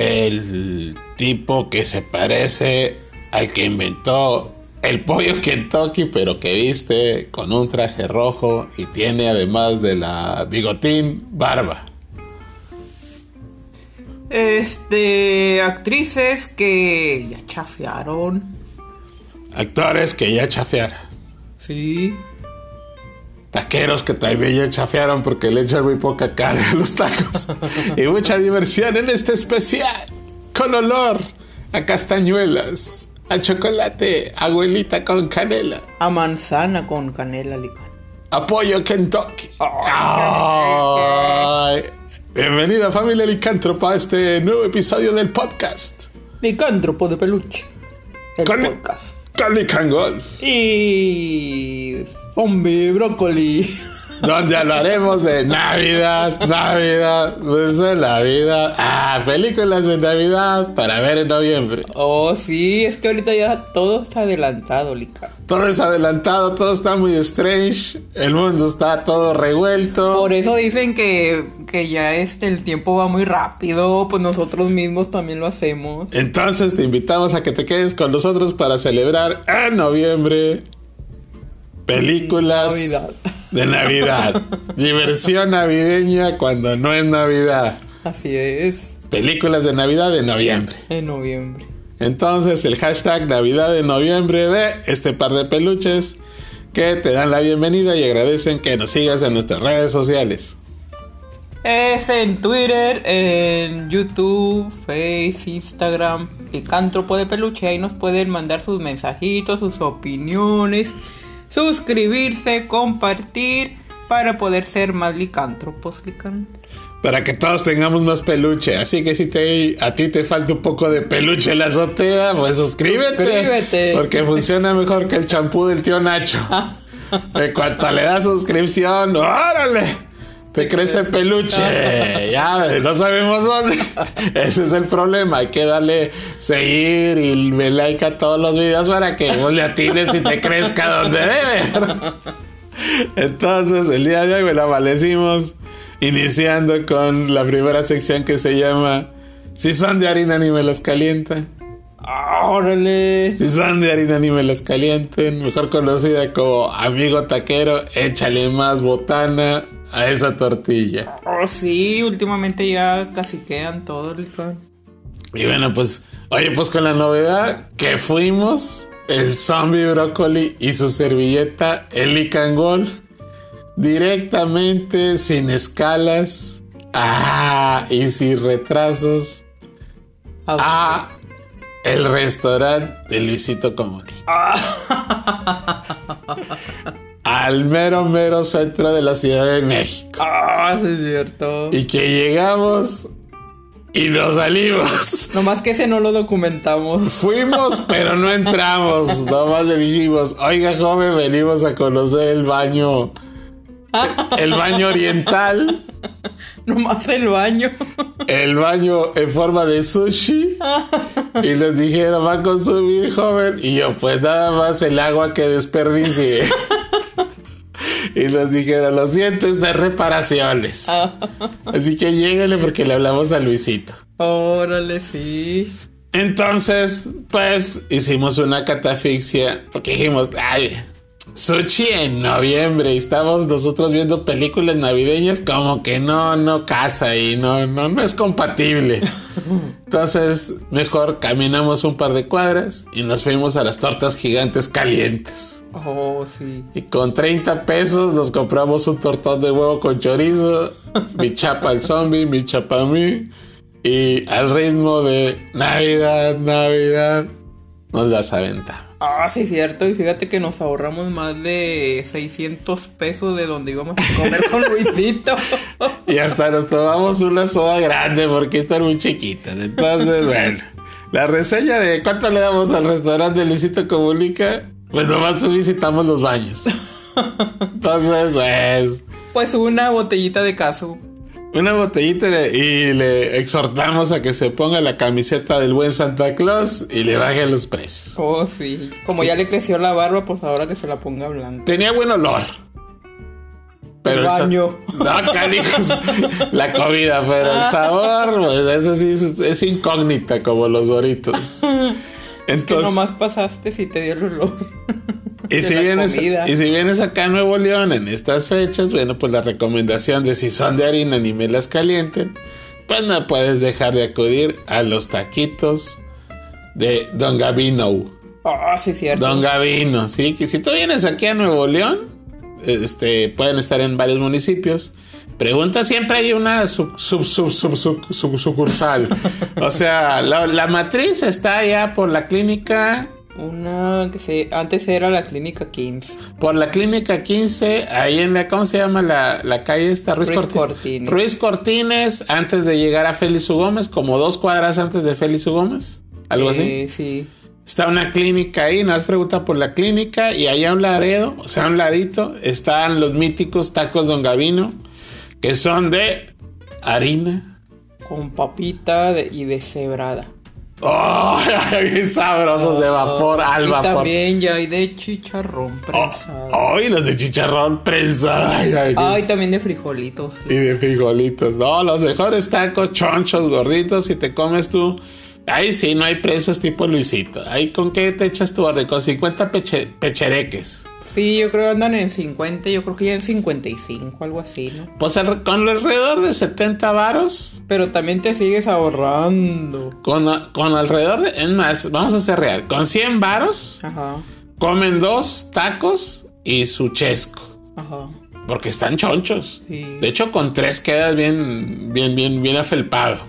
el tipo que se parece al que inventó el pollo Kentucky, pero que viste con un traje rojo y tiene además de la bigotín barba. Este, actrices que ya chafearon. Actores que ya chafearon. Sí. Taqueros que también ya chafearon porque le echan muy poca carne a los tacos. y mucha diversión en este especial. Con olor a castañuelas, a chocolate, abuelita con canela. A manzana con canela licor. Apoyo Kentucky. Bienvenida familia licántropa a este nuevo episodio del podcast. Licántropo de peluche. El Con- podcast. Con Lican Golf. Y. Zombie brócoli. Donde hablaremos de Navidad, Navidad, dulce de la vida. Ah, películas de Navidad para ver en noviembre. Oh, sí, es que ahorita ya todo está adelantado, Lica. Todo es adelantado, todo está muy strange. El mundo está todo revuelto. Por eso dicen que, que ya este, el tiempo va muy rápido, pues nosotros mismos también lo hacemos. Entonces te invitamos a que te quedes con nosotros para celebrar en noviembre películas Navidad. de Navidad. Diversión navideña cuando no es Navidad. Así es, Películas de Navidad de noviembre. en noviembre. Entonces el hashtag Navidad de noviembre de este par de peluches que te dan la bienvenida y agradecen que nos sigas en nuestras redes sociales. Es en Twitter, en YouTube, Face, Instagram, Licántropo de Peluche. Ahí nos pueden mandar sus mensajitos, sus opiniones, suscribirse, compartir para poder ser más licántropos, licán. Para que todos tengamos más peluche. Así que si te, a ti te falta un poco de peluche en la azotea, pues suscríbete. Suscríbete. Porque funciona mejor que el champú del tío Nacho. En cuanto le das suscripción, ¡órale! Te crece peluche. Ya, no sabemos dónde. Ese es el problema. Hay que darle seguir y me like a todos los videos para que vos le atines y te crezca donde debe. Entonces, el día de hoy me la amanecimos iniciando con la primera sección que se llama Si son de harina ni me las calientan. ¡Órale! Si son de harina ni me las calienten, mejor conocida como amigo taquero, échale más botana a esa tortilla. Oh, sí, últimamente ya casi quedan todos, licán. Y bueno, pues, oye, pues con la novedad que fuimos, el zombie brócoli y su servilleta, el Lican Golf, directamente, sin escalas, ah, y sin retrasos, a el restaurante de Luisito Comunica. Al mero, mero centro de la Ciudad de México. Ah, sí es cierto. Y que llegamos y nos salimos. Nomás que ese no lo documentamos. Fuimos, pero no entramos. Nomás le dijimos, oiga, joven, venimos a conocer el baño. El baño oriental. Nomás el baño. El baño en forma de sushi. Y les dijeron, va a consumir, joven. Y yo, pues nada más el agua que desperdicie. Y nos dijeron, lo siento, es de reparaciones. Así que lléguenle porque le hablamos a Luisito. Órale, sí. Entonces, pues hicimos una catafixia porque dijimos, ay, sushi en noviembre y estamos nosotros viendo películas navideñas como que no, no casa y no, no, no es compatible. Entonces, mejor caminamos un par de cuadras y nos fuimos a las tortas gigantes calientes. Oh, sí. Y con 30 pesos nos compramos un tortón de huevo con chorizo, mi chapa al zombie, mi chapa a mí. Y al ritmo de Navidad, Navidad, nos las aventamos. Ah, sí, cierto. Y fíjate que nos ahorramos más de 600 pesos de donde íbamos a comer con Luisito. Y hasta nos tomamos una soda grande porque están muy chiquitas. Entonces, bueno, la reseña de cuánto le damos al restaurante de Luisito Comunica, pues nomás visitamos los baños. Entonces, pues, Pues una botellita de caso. Una botellita le- y le exhortamos a que se ponga la camiseta del buen Santa Claus y le baje los precios. Oh, sí. Como ya le creció la barba, pues ahora que se la ponga blanca. Tenía buen olor. Pero El baño. No, canijos. La comida, pero el sabor, pues eso sí es, es incógnita como los doritos. Que Entonces, nomás pasaste si te dio el olor. Y, si vienes, y si vienes acá a Nuevo León en estas fechas, bueno, pues la recomendación de si son de harina ni me las calienten, pues no puedes dejar de acudir a los taquitos de Don Gavino. Ah, sí, cierto. Don Gavino, sí, que si tú vienes aquí a Nuevo León, este, pueden estar en varios municipios. Pregunta siempre hay una sub, sub, sub, sub, sub- sub- sucursal. o sea, la, la matriz está allá por la clínica, Una que se antes era la clínica 15. por la clínica 15, ahí en la, ¿cómo se llama la, la calle esta? Ruiz, Ruiz Corti- Cortines. Ruiz Cortines, antes de llegar a Félix U. Gómez, como dos cuadras antes de Félix U. Gómez, algo así. Eh, sí. Está una clínica ahí, nada más pregunta por la clínica y allá a un laredo, o sea, a un ladito, están los míticos tacos Don Gavino, que son de harina. Con papita de- y deshebrada. ¡Oh! bien sabrosos de vapor, al y vapor. también ya hay de chicharrón prensado. ¡Ay, los de chicharrón prensado! Ay, ay, Ay, también de frijolitos. Y de frijolitos. No, los mejores tacos, chonchos, gorditos, si te comes tú. Ahí sí, no hay precios tipo Luisito. Ahí con qué te echas tu orden, con 50 peche- pechereques. Sí, yo creo que andan en 50, yo creo que ya en 55, algo así, ¿no? Pues al- con alrededor de 70 varos, Pero también te sigues ahorrando. con, con alrededor de... Es más, vamos a ser real. Con 100 varos, Ajá, comen dos tacos y su chesco. ajá. Porque están chonchos. Sí. De hecho, con tres quedas bien, bien, bien, bien afelpado.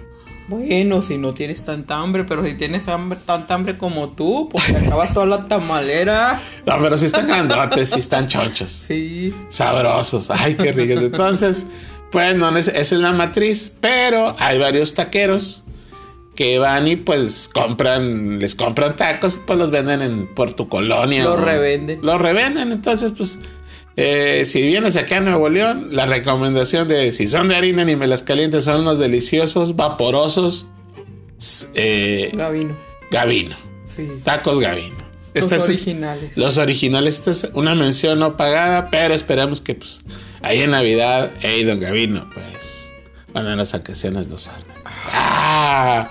Bueno, si no tienes tanta hambre, pero si tienes hambre, tanta hambre como tú, pues te acabas toda la tamalera. No, pero si están grandotes, si están chonchos. Sí. Sabrosos. Ay, qué ricos. Entonces, pues no, es- es la matriz. Pero hay varios taqueros que van y pues compran, les compran tacos pues los venden en, por tu colonia. Los ¿no? revenden. Los revenden. Entonces, pues, eh, si vienes acá a Nuevo León, la recomendación de si son de harina ni me las calientes son los deliciosos, vaporosos, eh, Gavino. Gavino. Sí. Tacos Gavino. Los Este es- originales. los originales, esta es una mención no pagada, pero esperamos que pues ahí en Navidad, hey, don Gavino, pues, van a las ocasiones dos horas. Ah,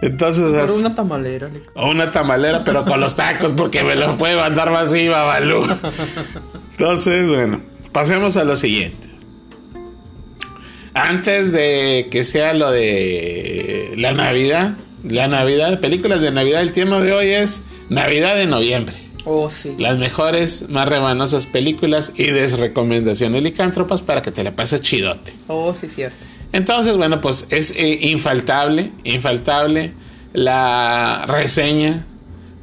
entonces, Por una tamalera. le- o una tamalera, pero con los tacos, porque me los puede mandar vacío, Balú. Entonces, bueno, pasemos a lo siguiente. Antes de que sea lo de la Navidad, la Navidad, películas de Navidad, el tema de hoy es Navidad de noviembre. Oh, sí. Las mejores, más rebanosas películas y desrecomendaciones licántropas para que te la pases chidote. Oh, sí, cierto. Entonces, bueno, pues es eh, infaltable, infaltable la reseña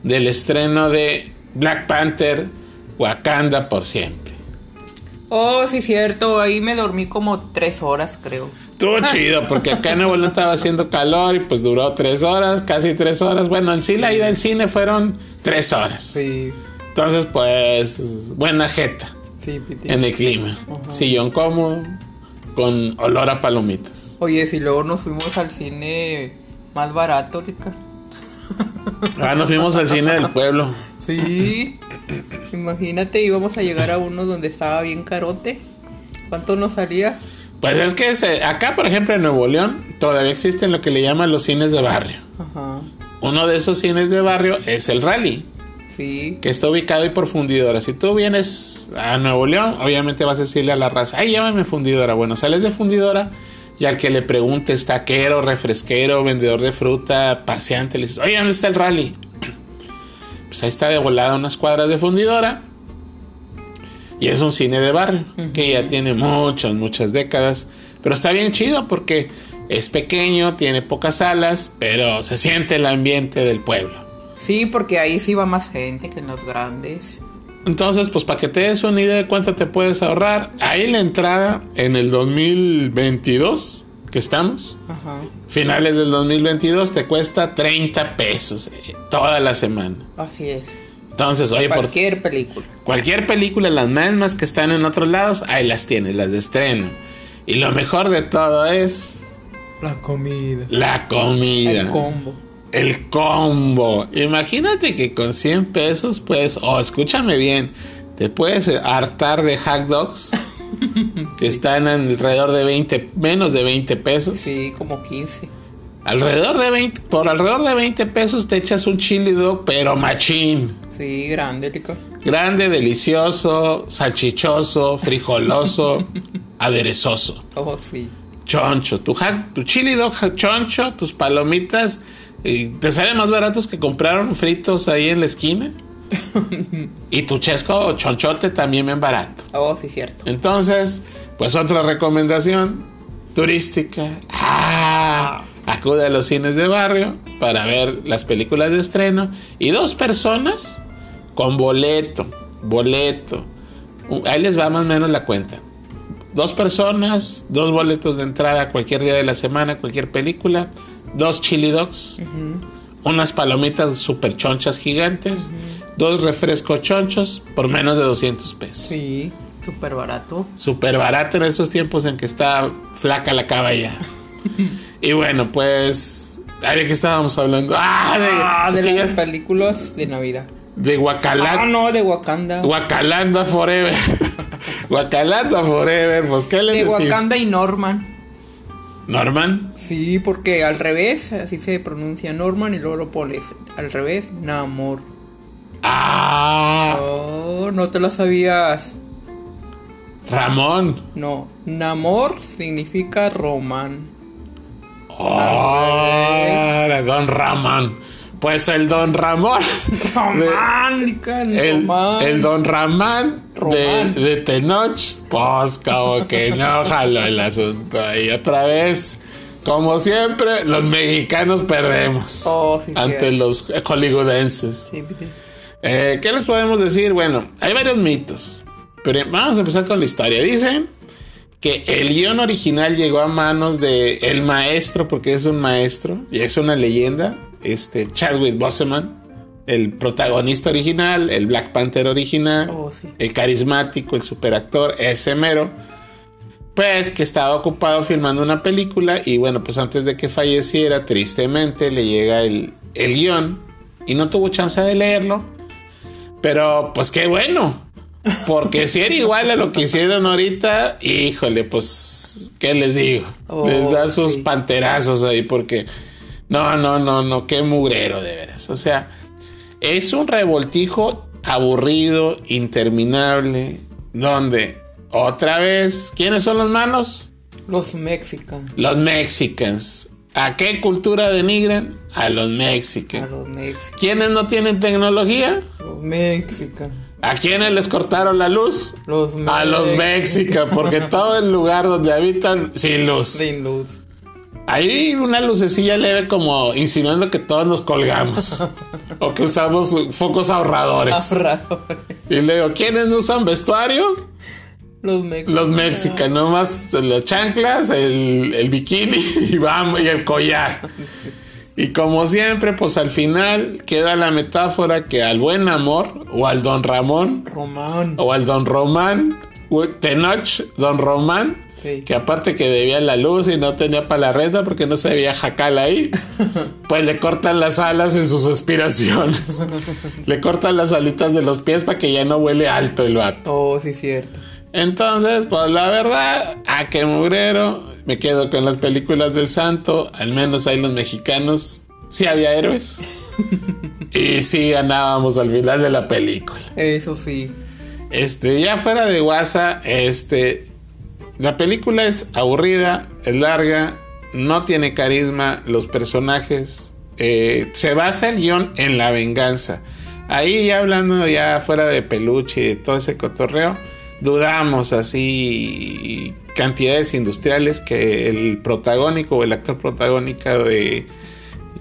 del estreno de Black Panther Wakanda por siempre. Oh, sí, cierto. Ahí me dormí como tres horas, creo. Estuvo chido porque acá en Nuevo estaba haciendo calor y pues duró tres horas, casi tres horas. Bueno, en sí la ida al cine fueron tres horas. Sí. Entonces, pues, buena jeta. Sí, Piti. en el clima. Sillón cómodo, con olor a palomitas. Oye, si luego nos fuimos al cine más barato, Rica. Ah, nos fuimos al cine del pueblo. Sí. Imagínate, íbamos a llegar a uno donde estaba bien carote. ¿Cuánto nos salía? Pues es que se- acá, por ejemplo, en Nuevo León, todavía existen lo que le llaman los cines de barrio. Ajá. Uno de esos cines de barrio es el Rally, Sí. que está ubicado ahí por fundidora. Si tú vienes a Nuevo León, obviamente vas a decirle a la raza, ay, llámame fundidora. Bueno, sales de fundidora y al que le preguntes, taquero, refresquero, vendedor de fruta, paseante, le dices, oye, ¿dónde está el Rally? Pues ahí está de volada unas cuadras de fundidora. Y es un cine de barrio, que ya tiene muchas, muchas décadas. Pero está bien chido porque es pequeño, tiene pocas salas, pero se siente el ambiente del pueblo. Sí, porque ahí sí va más gente que en los grandes. Entonces, pues para que te des una idea de cuánto te puedes ahorrar, ahí la entrada en el 2022, que estamos, Ajá. finales del 2022, te cuesta 30 pesos eh, toda la semana. Así es. Entonces, oye, por Cualquier película. cualquier película, las mismas que están en otros lados, ahí las tienes, las de estreno. Y lo mejor de todo es La comida. la comida. El combo. El combo. Imagínate que con 100 pesos, pues, o escúchame bien, te puedes hartar de hot dogs que están alrededor de 20, menos de 20 pesos. Sí, como 15. Alrededor de 20, por alrededor de 20 pesos te echas un chili dog, pero machín. Sí, grande, Lica. Grande, delicioso, salchichoso, frijoloso, aderezoso. Oh, sí. Choncho, tu, tu chili dog choncho, tus palomitas, y te salen más baratos que compraron fritos ahí en la esquina. Y tu chesco chonchote también bien barato. Oh, sí, cierto. Entonces, pues otra recomendación turística. Ah, acude a los cines de barrio para ver las películas de estreno. Y dos personas con boleto, boleto. Uh, Ahí les va más o menos la cuenta. Dos personas, dos boletos de entrada cualquier día de la semana, cualquier película. Dos chili dogs. Unas palomitas super chonchas gigantes. Dos refrescos chonchos por menos de 200 pesos. Sí, súper barato. Súper barato en esos tiempos en que está flaca la caballa. y bueno, pues. ¿De qué estábamos hablando? Ah, de, Ah, de las ya- películas de Navidad. de Guacalanda. Ah, no, de Wakanda. Guacalanda Forever. Guacalanda Forever. Pues, ¿qué le de decimos? Wakanda y Norman. Norman. Sí, porque al revés, así se pronuncia Norman y luego lo pones al revés, Namor. Ah, Oh, no te lo sabías. Ramón. No, Namor significa Roman. Oh, Don Ramón. Pues el Don Ramón. Romántica, El, Román. el Don Ramán de, Román. de Tenoch, pues como que no jaló el asunto. Y otra vez, como siempre, los mexicanos perdemos Oh, sí, ante los hollywoodenses. Sí, sí. Eh, ¿Qué les podemos decir? Bueno, hay varios mitos, pero vamos a empezar con la historia. Dicen que el guion original llegó a manos de el maestro, porque es un maestro y es una leyenda, este Chadwick Boseman, el protagonista original, el Black Panther original, Oh, sí. el carismático, el superactor, ese mero. Pues que estaba ocupado filmando una película y bueno, pues antes de que falleciera, tristemente le llega el, el guion y no tuvo chance de leerlo. Pero pues qué bueno, porque si era igual a lo que hicieron ahorita, híjole, pues, ¿qué les digo? Oh, les da sus sí. panterazos ahí porque... No, no, no, no, qué mugrero de veras. O sea, es un revoltijo aburrido, interminable, donde otra vez, ¿quiénes son los malos? Los mexicanos. Los mexicans. ¿A qué cultura denigran? A los A mexicanos. los mexicanos. ¿Quiénes no tienen tecnología? Los mexicanos. ¿A quiénes les cortaron la luz? Los A los mexicanos, porque todo el lugar donde habitan sin luz. Sin luz. Hay una lucecilla leve como insinuando que todos nos colgamos. o que usamos focos ahorradores. Ahorradores. Y luego, ¿quiénes no usan vestuario? Los mexicanos. Los mexicanos, nomás las chanclas, el, el bikini y vamos, y el collar. Y como siempre, pues al final queda la metáfora que al buen amor, o al don Ramón, Román. o al don Román, Tenoch, don Román, Sí. que aparte que debía la luz y no tenía para la renta porque no se veía jacal ahí, pues le cortan las alas en sus aspiraciones. le cortan las alitas de los pies para que ya no huele alto el vato. Oh, sí, cierto. Entonces, pues la verdad, a que mugrero, me quedo con las películas del santo, al menos ahí los mexicanos, sí había héroes. y sí ganábamos al final de la película. Eso sí. Este, ya fuera de WhatsApp, este, la película es aburrida, es larga, no tiene carisma, los personajes, eh, se basa el guion en la venganza. Ahí ya hablando ya fuera de peluche y de todo ese cotorreo, dudamos así cantidades industriales que el protagónico o el actor protagónico de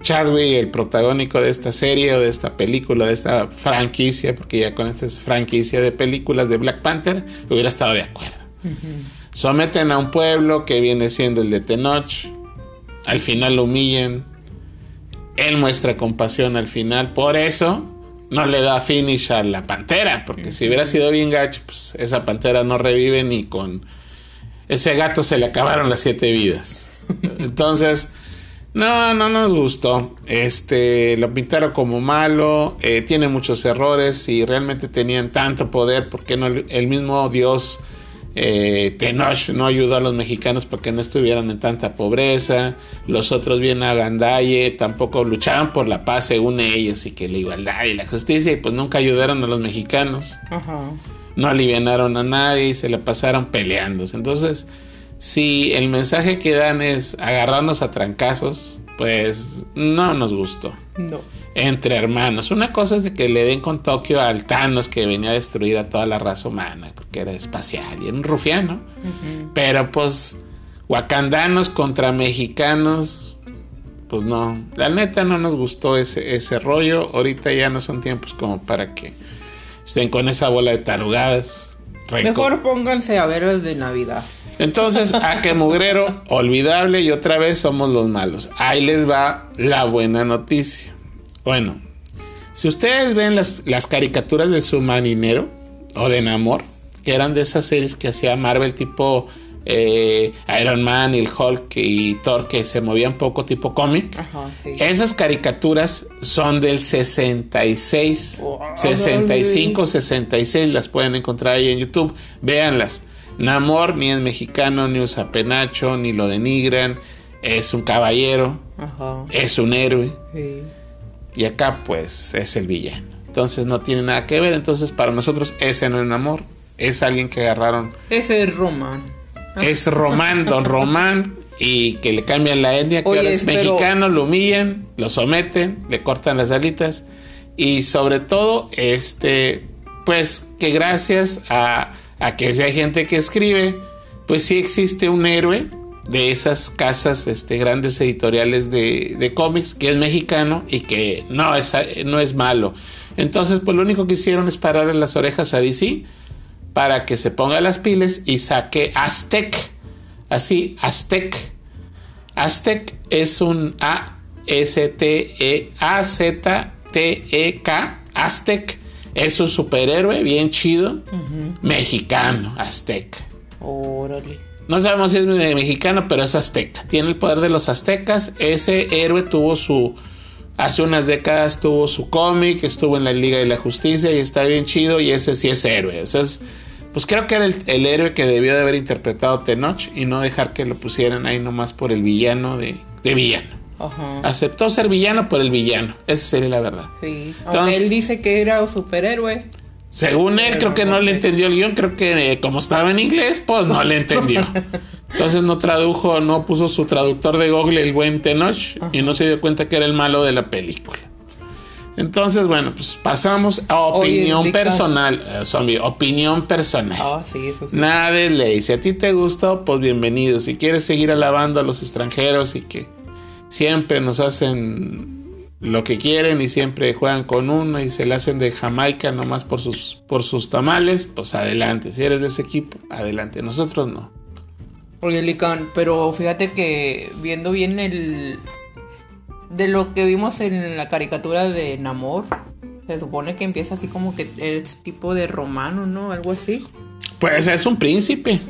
Chadwick, el protagónico de esta serie o de esta película, de esta franquicia, porque ya con esta es franquicia de películas de Black Panther, hubiera estado de acuerdo. Someten a un pueblo que viene siendo el de Tenoch, al final lo humillan, él muestra compasión al final, por eso no le da finish a la pantera, porque si hubiera sido bien gacho, pues esa pantera no revive ni con ese gato se le acabaron las siete vidas. Entonces, no, no nos gustó. Este, lo pintaron como malo, eh, tiene muchos errores y realmente tenían tanto poder, porque no el mismo Dios Eh, Tenoch no ayudó a los mexicanos porque no estuvieran en tanta pobreza. Los otros bien a Gandaye tampoco luchaban por la paz según ellos y que la igualdad y la justicia y pues nunca ayudaron a los mexicanos. Ajá. No alivianaron a nadie y se la pasaron peleándose. Entonces, si el mensaje que dan es agarrarnos a trancazos, pues no nos gustó. No. Entre hermanos. Una cosa es de que le den con Tokio al Thanos que venía a destruir a toda la raza humana, porque era espacial y era un rufiano. Pero pues, wakandanos contra mexicanos, pues no. La neta no nos gustó ese, ese rollo. Ahorita ya no son tiempos como para que estén con esa bola de tarugadas. Rencor- Mejor pónganse a ver el de Navidad. Entonces, a que mugrero, olvidable y otra vez somos los malos. Ahí les va la buena noticia. Bueno, si ustedes ven las, las caricaturas de Submarinero o de Namor, que eran de esas series que hacía Marvel tipo eh, Iron Man y el Hulk y Thor que se movían poco tipo cómic. Sí. Esas caricaturas son del 66, Wow. 65, 66, las pueden encontrar ahí en YouTube, véanlas. Namor ni es mexicano, ni usa penacho, ni lo denigran, es un caballero, Ajá. es un héroe, Sí. y acá pues es el villano. Entonces no tiene nada que ver, entonces para nosotros ese no es Namor, es alguien que agarraron, Ese es Román. es Román, don Román, y que le cambian la etnia, que Oye, ahora es pero- mexicano, lo humillan, lo someten, le cortan las alitas y sobre todo, este, pues que gracias a, a que si hay gente que escribe, pues sí existe un héroe de esas casas este, grandes editoriales de, de cómics que es mexicano y que no es, no es malo. Entonces, pues lo único que hicieron es pararle las orejas a DC para que se ponga las pilas y saque Aztec. Así, Aztec. Aztec es un A-S-T-E-A-Z-T-E-K. Aztec es un superhéroe bien chido, mexicano, Aztec. Órale. No sabemos si es mexicano, pero es azteca. Tiene el poder de los aztecas. Ese héroe tuvo su. Hace unas décadas tuvo su cómic, estuvo en la Liga de la Justicia y está bien chido. Y ese sí es héroe. Ese es, pues creo que era el, el héroe que debió de haber interpretado Tenoch y no dejar que lo pusieran ahí nomás por el villano de, de villano. Ajá. Aceptó ser villano por el villano. Esa sería la verdad. Sí. Aunque Entonces- él dice que era un superhéroe. Según él, creo que no le entendió el guion. Creo que eh, como estaba en inglés, pues no le entendió. Entonces no tradujo, no puso su traductor de Google, el buen Tenoch, y no se dio cuenta que era el malo de la película. Entonces, bueno, pues pasamos a opinión personal. eh, zombie, opinión personal. Ah, sí, eso sí. Nada de ley. Si a ti te gustó, pues bienvenido. Si quieres seguir alabando a los extranjeros y que siempre nos hacen lo que quieren y siempre juegan con uno y se le hacen de Jamaica nomás por sus, por sus tamales, pues adelante. Si eres de ese equipo, adelante. Nosotros no. Oye, Lican, pero fíjate que viendo bien el. De lo que vimos en la caricatura de Namor, se supone que empieza así como que es tipo de romano, ¿no? Algo así. Pues es un príncipe.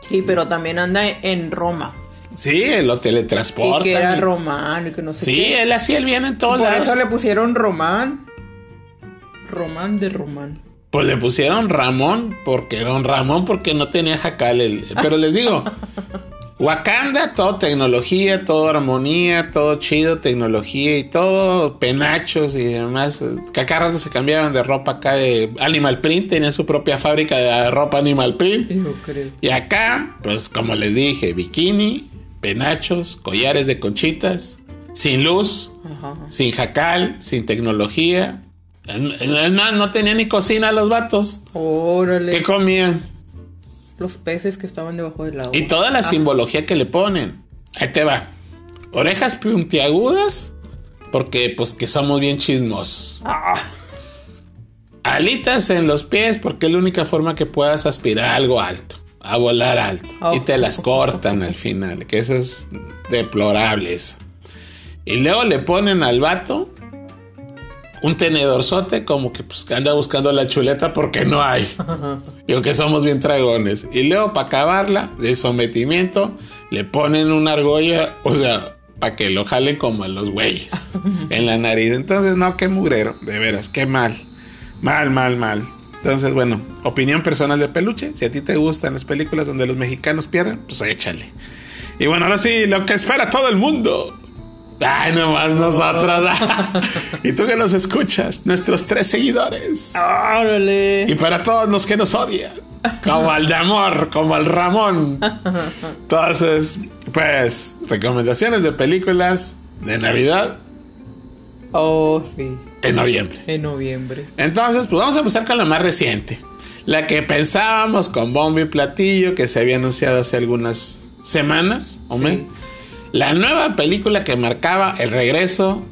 Sí, pero también anda en Roma. Sí, lo Y teletransporta. que era romano y que no sé Sí, qué. él hacía el bien en Y todos Por lados. eso le pusieron Román. Román de Román. Pues le pusieron Ramón, porque Don Ramón, porque no tenía jacal. el- Pero les digo, Wakanda, todo tecnología, todo armonía, todo chido, tecnología y todo, penachos y demás. Rato se cambiaban de ropa acá de Animal Print, tenían su propia fábrica de ropa Animal Print. Yo creo. Y acá, pues como les dije, bikini, penachos, collares de conchitas, sin luz, Ajá. sin jacal, sin tecnología. Es más, no tenían ni cocina los vatos. Órale. ¿Qué comían? Los peces que estaban debajo del agua. Y toda la simbología que le ponen. Ahí te va. Orejas puntiagudas, porque pues que somos bien chismosos. Ah, Alitas en los pies, porque es la única forma que puedas aspirar a algo alto, a volar alto. Y te las cortan al final, que eso es deplorable eso. Y luego le ponen al vato un tenedorzote como que pues anda buscando la chuleta porque no hay. Y aunque somos bien dragones. Y luego para acabarla de sometimiento le ponen una argolla, o sea, para que lo jalen como a los güeyes en la nariz. Entonces, no, qué mugrero, de veras, qué mal. Mal, mal, mal. Entonces, bueno, opinión personal de peluche. Si a ti te gustan las películas donde los mexicanos pierden, pues échale. Y bueno, ahora sí, lo que espera todo el mundo. Ay, nomás nosotros. y tú que nos escuchas, nuestros tres seguidores. ¡Órale! Y para todos los que nos odian, como al de amor, como al Ramón. Entonces, pues, recomendaciones de películas de Navidad Oh, sí. en noviembre. En noviembre. Entonces, pues vamos a empezar con la más reciente. La que pensábamos con bombo y platillo, que se había anunciado hace algunas semanas, o Sí. La nueva película que marcaba el regreso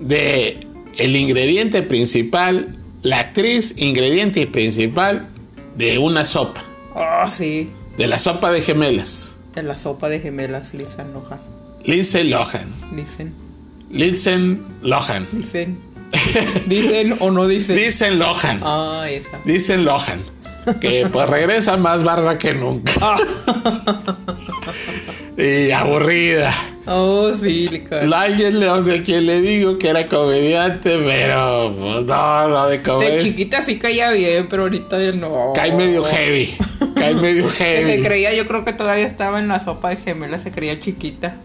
de el ingrediente principal, la actriz ingrediente principal de una sopa, Oh, sí. de la sopa de gemelas. En la sopa de gemelas, Lisa Lohan. Lindsay Lohan. Dicen. Lindsay Lohan. Dicen. Dicen o no dicen. Dicen Lohan. Ah, esa. Dicen Lohan. Que pues regresa más barba que nunca. y aburrida. Oh, sí, Alguien le, o sea, quien le digo que era comediante, pero pues, no, no de De comedia. chiquita sí caía bien, pero ahorita ya no. Cae medio heavy. Cae medio Que se heavy. creía, yo creo que todavía estaba en la sopa de gemelas, se creía chiquita.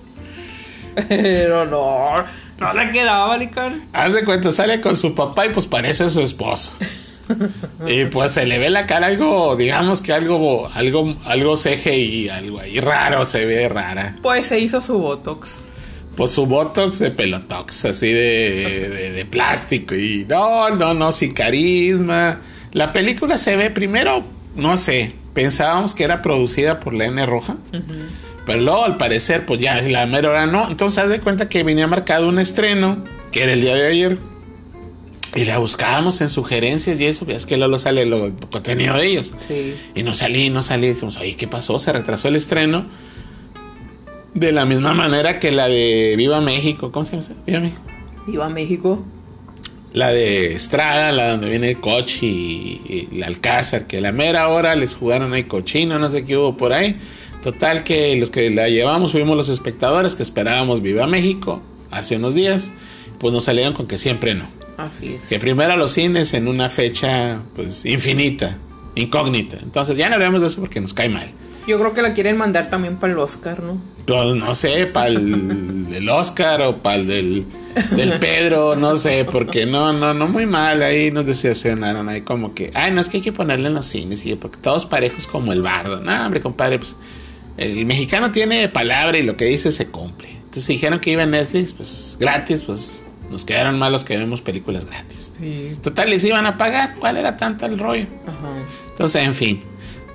Pero no, no le quedaba, Lican. Haz de cuenta, sale con su papá y pues parece su esposo. Y pues se le ve la cara algo, digamos que algo, algo, algo CGI, algo ahí raro, se ve rara. Pues se hizo su botox. Pues su botox de pelotox, así de, de, de plástico. Y no, no, no, sin carisma. La película se ve primero, no sé, pensábamos que era producida por la N Roja. Pero luego al parecer, pues ya la mera hora no. Entonces haz de cuenta que venía marcado un estreno, que era el día de ayer. Y la buscábamos en sugerencias y eso, es que luego sale lo, el contenido de ellos. Sí. Y no salí, no salí. Decimos, oye, ¿qué pasó? Se retrasó el estreno. De la misma manera que la de Viva México. ¿Cómo se llama? Viva México. Iba a México. La de Estrada, la donde viene el coche y, y el Alcázar, que a la mera hora les jugaron ahí cochino, no sé qué hubo por ahí. Total que los que la llevamos fuimos los espectadores que esperábamos Viva México hace unos días. Pues nos salieron con que siempre no. Así es. Que primero a los cines en una fecha pues infinita, incógnita. Entonces ya no hablamos de eso porque nos cae mal. Yo creo que la quieren mandar también para el Oscar, ¿no? Pues no sé, para el del Oscar o para el del, del Pedro, no sé, porque no, no, no muy mal, ahí nos decepcionaron, ahí como que, ay, no es que hay que ponerle en los cines, y porque todos parejos como el bardo, no, hombre, compadre, pues el mexicano tiene palabra y lo que dice se cumple. Entonces dijeron que iba en Netflix, pues gratis, pues nos quedaron malos que vemos películas gratis. Sí. Total, les iban a pagar, ¿cuál era tanto el rollo? Ajá. Entonces, en fin.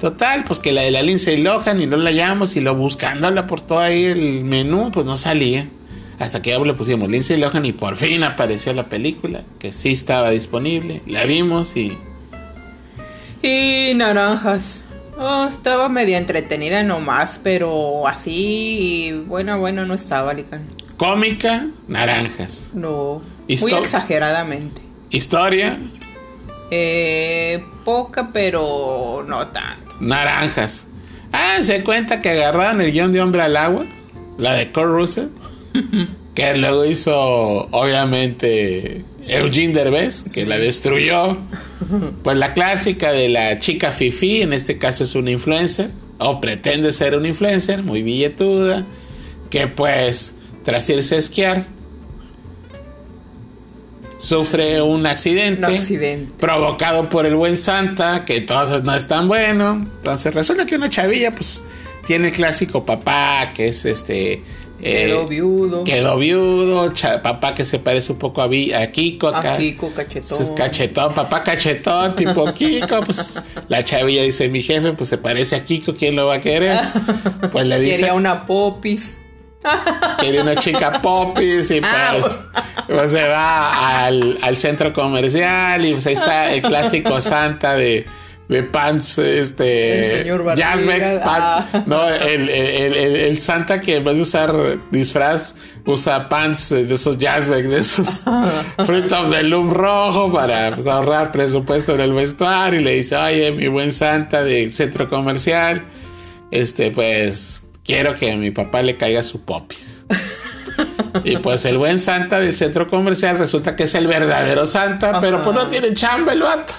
Total, pues que la de la Lindsay Lohan y no la llamamos y lo buscándola por todo ahí el menú, pues no salía. Hasta que ya le pusimos Lindsay Lohan y por fin apareció la película, que sí estaba disponible. La vimos y Y naranjas. Oh, estaba media entretenida nomás, pero así bueno, bueno no estaba, Lican. cómica, naranjas. No. Histo- Muy exageradamente. Historia, Eh, poca, pero no tanto. naranjas. Ah, se cuenta que agarraron el guion de Hombre al Agua, la de Kurt Russell, que luego hizo, obviamente, Eugene Derbez, que la destruyó. Pues la clásica de la chica fifi, en este caso es una influencer, o pretende ser una influencer, muy billetuda, que pues, tras irse a esquiar, sufre un accidente, Un accidente. provocado por el buen Santa, que entonces no es tan bueno. Entonces resulta que una chavilla, pues, tiene el clásico papá, que es este... eh, Quedó viudo. Quedó viudo, cha- papá que se parece un poco a, Vi- a Kiko acá. A Kiko, cachetón. Es Cachetón, papá cachetón, tipo Kiko. Pues la chavilla dice: Mi jefe, pues se parece a Kiko, ¿quién lo va a querer? Pues le dice: Quería una popis. Quería una chica popis y pues, pues se va al, al centro comercial y pues ahí está el clásico Santa de, de pants, este... El señor pants. ah. No, el, el- el- el Santa que en vez de usar disfraz usa pants de esos Jazzbeck, de esos Fruit of the Loom rojo para pues, ahorrar presupuesto en el vestuario y le dice, oye, mi buen Santa de centro comercial, este, pues quiero que a mi papá le caiga su popis. Y pues el buen Santa del centro comercial resulta que es el verdadero Santa, pero pues no tiene chamba el vato.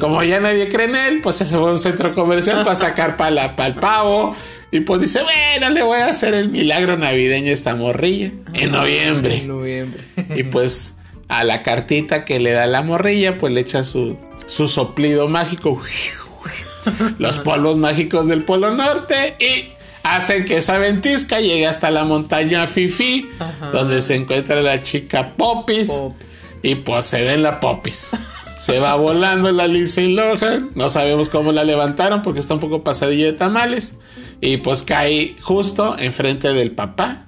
Como ya nadie cree en él, pues se fue a un centro comercial para sacar para el pavo. Y pues dice, bueno, le voy a hacer el milagro navideño a esta morrilla en noviembre. En noviembre. Y pues a la cartita que le da la morrilla, pues le echa su, su soplido mágico. Los polvos mágicos del Polo Norte y hacen que esa ventisca llegue hasta la montaña Fifi, donde se encuentra la chica Popis, y pues se ven la Popis. Se va volando la Lindsay Lohan, no sabemos cómo la levantaron porque está un poco pasadilla de tamales, y pues cae justo enfrente del papá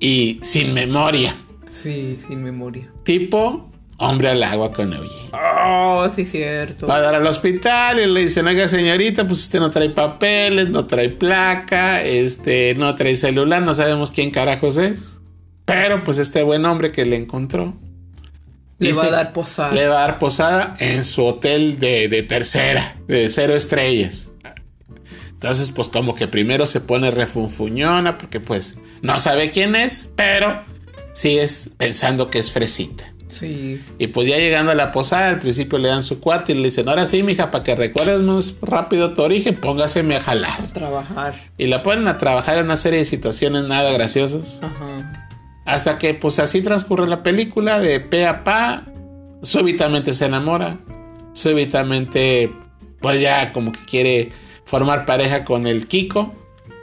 y sin memoria. Sí, sin memoria. Tipo hombre al agua con Eugene. Oh, sí, cierto. Va a dar al hospital y le dicen, oiga señorita, pues usted no trae papeles, no trae placa, este, no trae celular, no sabemos quién carajos es. Pero pues este buen hombre que le encontró. Le va a dar posada. Le va a dar posada en su hotel de, de tercera, de cero estrellas. Entonces, pues como que primero se pone refunfuñona porque pues no sabe quién es, pero sigues pensando que es fresita. Sí. Y pues ya llegando a la posada, al principio le dan su cuarto y le dicen, ahora sí, mija, para que recuerdes más rápido tu origen, póngaseme a jalar. A trabajar. Y la ponen a trabajar en una serie de situaciones nada graciosas. Ajá. Hasta que pues así transcurre la película de pe a pa. Súbitamente se enamora. Súbitamente pues ya como que quiere formar pareja con el Kiko.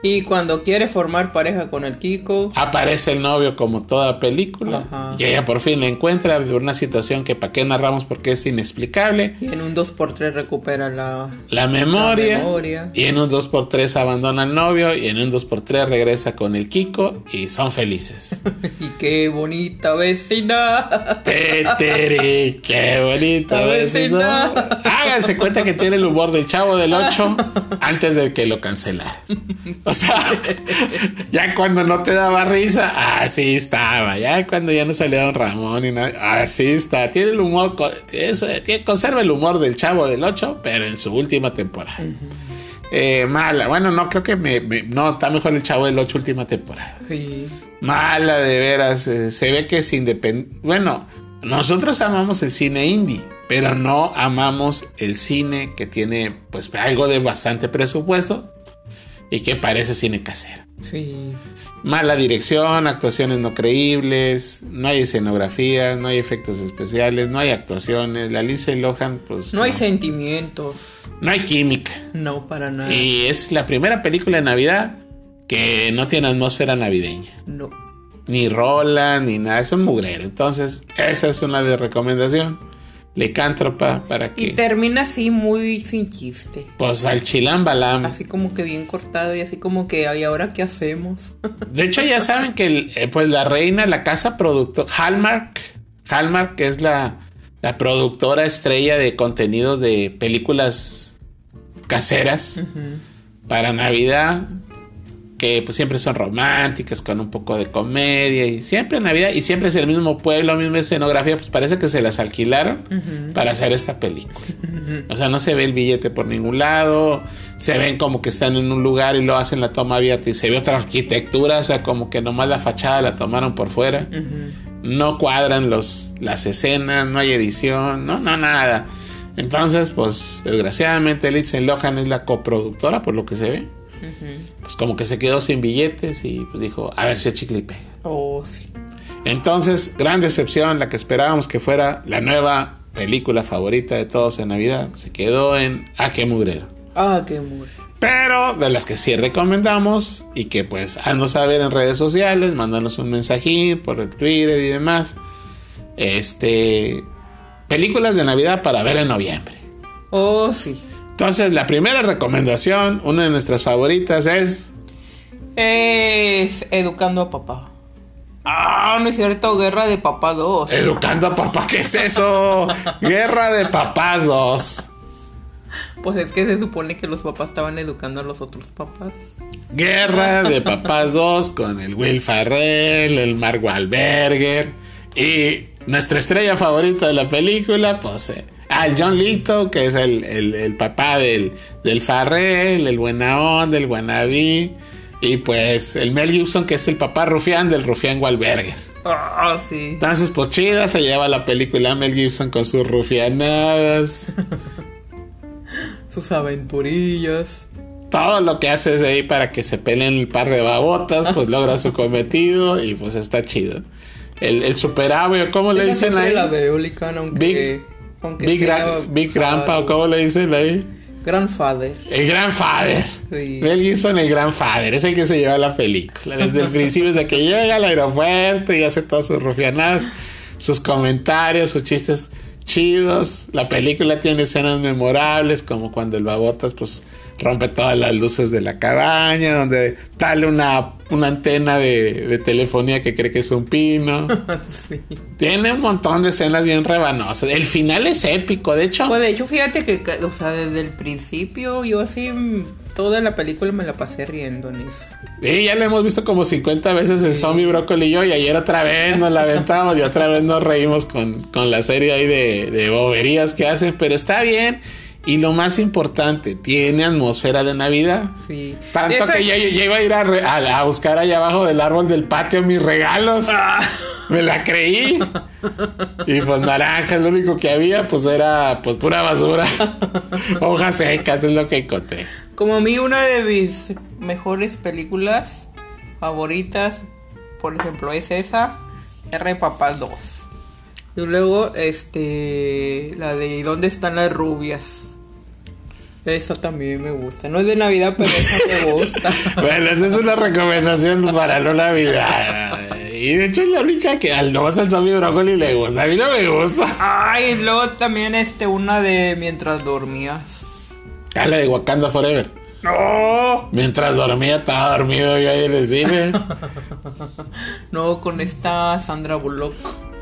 Y cuando quiere formar pareja con el Kiko, Aparece el novio como toda película. Ajá. Y ella por fin le encuentra de una situación que para qué narramos porque es inexplicable. y en un 2x3 recupera la, La memoria. la memoria. Y en un 2x3 abandona al novio. Y en un 2x3 regresa con el Kiko. Y son felices. Y qué bonita vecina. Teteri, qué bonita La vecina. vecina. Háganse cuenta que tiene el humor del chavo del 8 antes de que lo cancelara. O sea, ya cuando no te daba risa, así estaba. Ya cuando ya no salía Don Ramón y nada, así está. Tiene el humor, es- tiene- conserva el humor del chavo del 8, pero en su última temporada. Eh, mala, bueno, no creo que me, me- No, está mejor el chavo del 8 última temporada. Sí. Mala de veras. eh, se ve que es independiente. Bueno, nosotros amamos el cine indie, pero no amamos el cine que tiene pues algo de bastante presupuesto y que parece cine casero. Sí. Mala dirección, actuaciones no creíbles, no hay escenografía, no hay efectos especiales, no hay actuaciones. La Lindsay Lohan, pues. No hay sentimientos. no hay química. No, para nada. Y es la primera película de Navidad que no tiene atmósfera navideña. No. ni rola, ni nada, es un mugrero. Entonces, esa es una de recomendación. Licántropa para Y que, termina así muy sin chiste. pues al chilán balam. Así como que bien cortado y así como que, ¿y ahora qué hacemos? De hecho, ya saben que eh, pues la reina, la casa productora, Hallmark, Hallmark, que es la, la productora estrella de contenidos de películas caseras para Navidad, que pues siempre son románticas, con un poco de comedia, y siempre en Navidad, y siempre es el mismo pueblo, misma escenografía, pues parece que se las alquilaron para hacer esta película. O sea, no se ve el billete por ningún lado, se ven como que están en un lugar y lo hacen la toma abierta y se ve otra arquitectura, o sea, como que nomás la fachada la tomaron por fuera. No cuadran los, las escenas, no hay edición, no, no, nada. Entonces, pues, desgraciadamente Lindsay Lohan es la coproductora, por lo que se ve. Pues como que se quedó sin billetes y pues dijo, a ver si chicle y pega. Oh, sí. Entonces, gran decepción, la que esperábamos que fuera la nueva película favorita de todos en Navidad, se quedó en A qué mugrero. Ah, qué muy. Pero de las que sí recomendamos y que pues haznos saber en redes sociales, mándanos un mensajín por el Twitter y demás. Este películas de Navidad para ver en noviembre. Oh, sí. Entonces, la primera recomendación, una de nuestras favoritas es Es Educando a Papá. Ah, no es cierto, Guerra de Papá 2. Educando a papá, ¿qué es eso? Guerra de papás 2. Pues es que se supone que los papás estaban educando a los otros papás. Guerra de Papás 2 con el Will Farrell, el Mark Wahlberger y nuestra estrella favorita de la película, pues eh, al John Lito, que es el, el- el papá del, del Farrell, el buena onda, el y pues el Mel Gibson, que es el papá rufián del rufián Wahlberger. Ah, sí. Entonces, pues chida, se lleva la película Mel Gibson con sus rufianadas. Sus aventurillas. Todo lo que hace es ahí para que se peleen el par de babotas, pues logra su cometido y pues está chido. El, el ¿cómo le dicen ahí? La veo, aunque. Big- aunque Big, sea Big Grandpa. ¿o cómo le dicen ahí? Grandfather. El Grandfather. Sí. Mel Gibson, el Grandfather, es el que se lleva la película. Desde el principio, desde que llega al aeropuerto y hace todas sus rufianadas, sus comentarios, sus chistes chidos. La película tiene escenas memorables, como cuando el Babotas, pues, rompe todas las luces de la cabaña, donde tale una, una antena de, de telefonía que cree que es un pino. sí. Tiene un montón de escenas bien rebanosas. El final es épico, de hecho. Pues de hecho, fíjate que, o sea, desde el principio yo así toda la película me la pasé riendo en eso. Sí, ya le hemos visto como 50 veces el zombie brócoli y yo, y ayer otra vez nos la aventamos y otra vez nos reímos con, con la serie ahí de, de boberías que hacen, pero está bien. Y lo más importante, tiene atmósfera de Navidad. Sí. Tanto Esa- que yo, yo- yo iba a ir a, re- a- a buscar allá abajo del árbol del patio mis regalos. Ah. Me la creí. Y pues naranja, lo único que había, pues era pues pura basura. Hojas secas es lo que encontré. Como a mí una de mis mejores películas favoritas, por ejemplo, es esa, R Papá 2. Y luego, este, la de ¿Dónde están las rubias? Esa también me gusta. No es de Navidad, pero esa me gusta. Bueno, esa es una recomendación para no Navidad. Y de hecho es la única que al no al zombie brócoli le gusta. A mí no me gusta. Ay, luego también este, una de Mientras dormías. Ah, la de Wakanda Forever. No, Mientras dormía, estaba dormido yo ahí en el cine. no, con esta Sandra Bullock.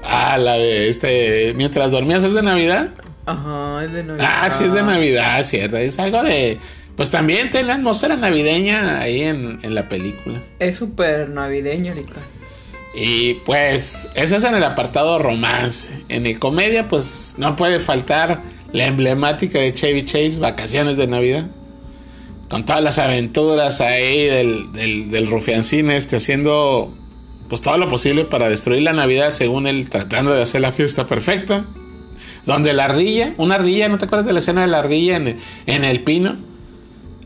Ah, la de este. Mientras dormías es de Navidad. Ajá, es de Navidad. Ah, sí es de Navidad, cierto. Es algo de. Pues también tiene la atmósfera navideña ahí en, en la película. Es súper navideña, Lica. Y pues, ese es en el apartado romance. En el comedia, pues no puede faltar la emblemática de Chevy Chase, Vacaciones de Navidad. Con todas las aventuras ahí del, del, del rufiancín este, haciendo pues todo lo posible para destruir la Navidad, según él, tratando de hacer la fiesta perfecta. Donde la ardilla, una ardilla, ¿no te acuerdas de la escena de la ardilla en, en el pino?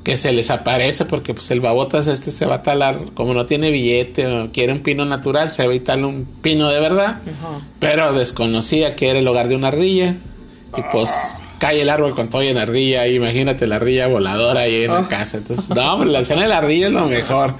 Que se les aparece porque pues el babotas este se va a talar, como no tiene billete o quiere un pino natural, se va a talar un pino de verdad. Pero desconocía que era el hogar de una ardilla. Y pues cae el árbol con todo en ardilla. ahí, imagínate la ardilla voladora ahí en la Ah. casa. Entonces, no, la escena de la ardilla es lo mejor.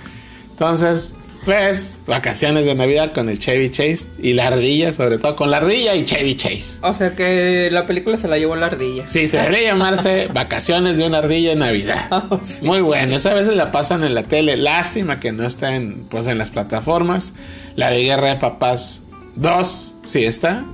Entonces, pues, vacaciones de Navidad con el Chevy Chase y la ardilla, sobre todo con la ardilla y Chevy Chase. O sea que la película se la llevó la ardilla. Sí, se debería llamarse Vacaciones de una ardilla en Navidad. Ah, sí. Muy bueno, esa a veces la pasan en la tele. Lástima que no está en, pues, en las plataformas. La de Guerra de Papás 2, sí está.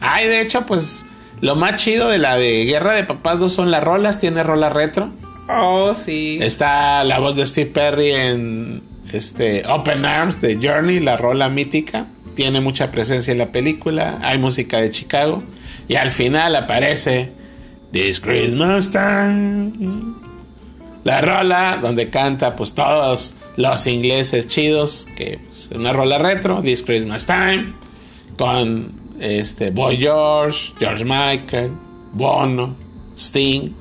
Ay, de hecho, pues lo más chido de la de Guerra de Papás 2 son las rolas. Tiene rola retro. Oh, sí. Está la voz de Steve Perry en este Open Arms de Journey, la rola mítica. Tiene mucha presencia en la película. Hay música de Chicago. Y al final aparece This Christmas Time. La rola donde canta pues todos los ingleses chidos. Que pues, una rola retro, This Christmas Time. Con este Boy George, George Michael, Bono, Sting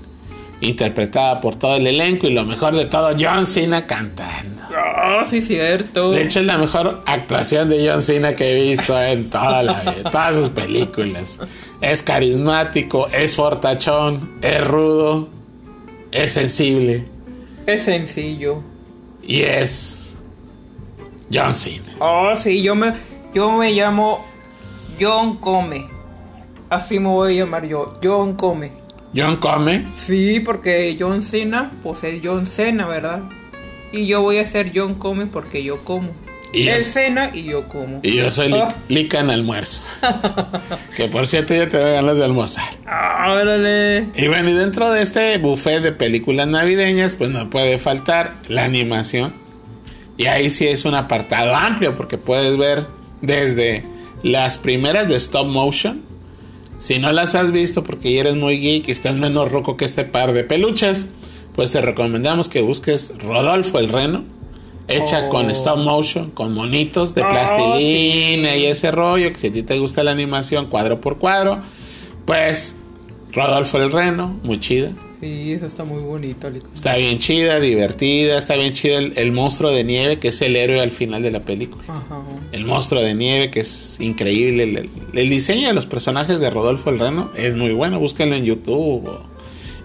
interpretada por todo el elenco y lo mejor de todo, John Cena cantando. Oh, sí, cierto. De hecho, es la mejor actuación de John Cena que he visto en toda la vida, todas sus películas. Es carismático, es fortachón, es rudo, es sensible Es sencillo. y es John Cena. Oh, sí, yo me, yo me llamo John Come. Así me voy a llamar yo, John Come. John come, Sí, porque John Cena, pues es John Cena, ¿verdad? Y yo voy a ser John Come porque yo como. Y Él es- cena y yo como. y yo soy Li- Ah. Lica en almuerzo. que por cierto ya te da ganas de almorzar. Ah, órale. Y bueno, y dentro de este buffet de películas navideñas, pues no puede faltar la animación. Y ahí sí es un apartado amplio, porque puedes ver desde las primeras de stop motion. Si no las has visto porque eres muy geek y estás menos roco que este par de peluches, pues te recomendamos que busques Rodolfo el Reno hecha Oh. con stop motion, con monitos de Oh, plastilina sí. y ese rollo, que si a ti te gusta la animación cuadro por cuadro, pues Rodolfo el Reno, muy chida. Sí, eso está muy bonito. Está bien chida, divertida, está bien chida el, el monstruo de nieve, que es el héroe al final de la película. Ajá. El monstruo de nieve, que es increíble. El, el- el diseño de los personajes de Rodolfo el Reno es muy bueno. Búsquenlo en YouTube o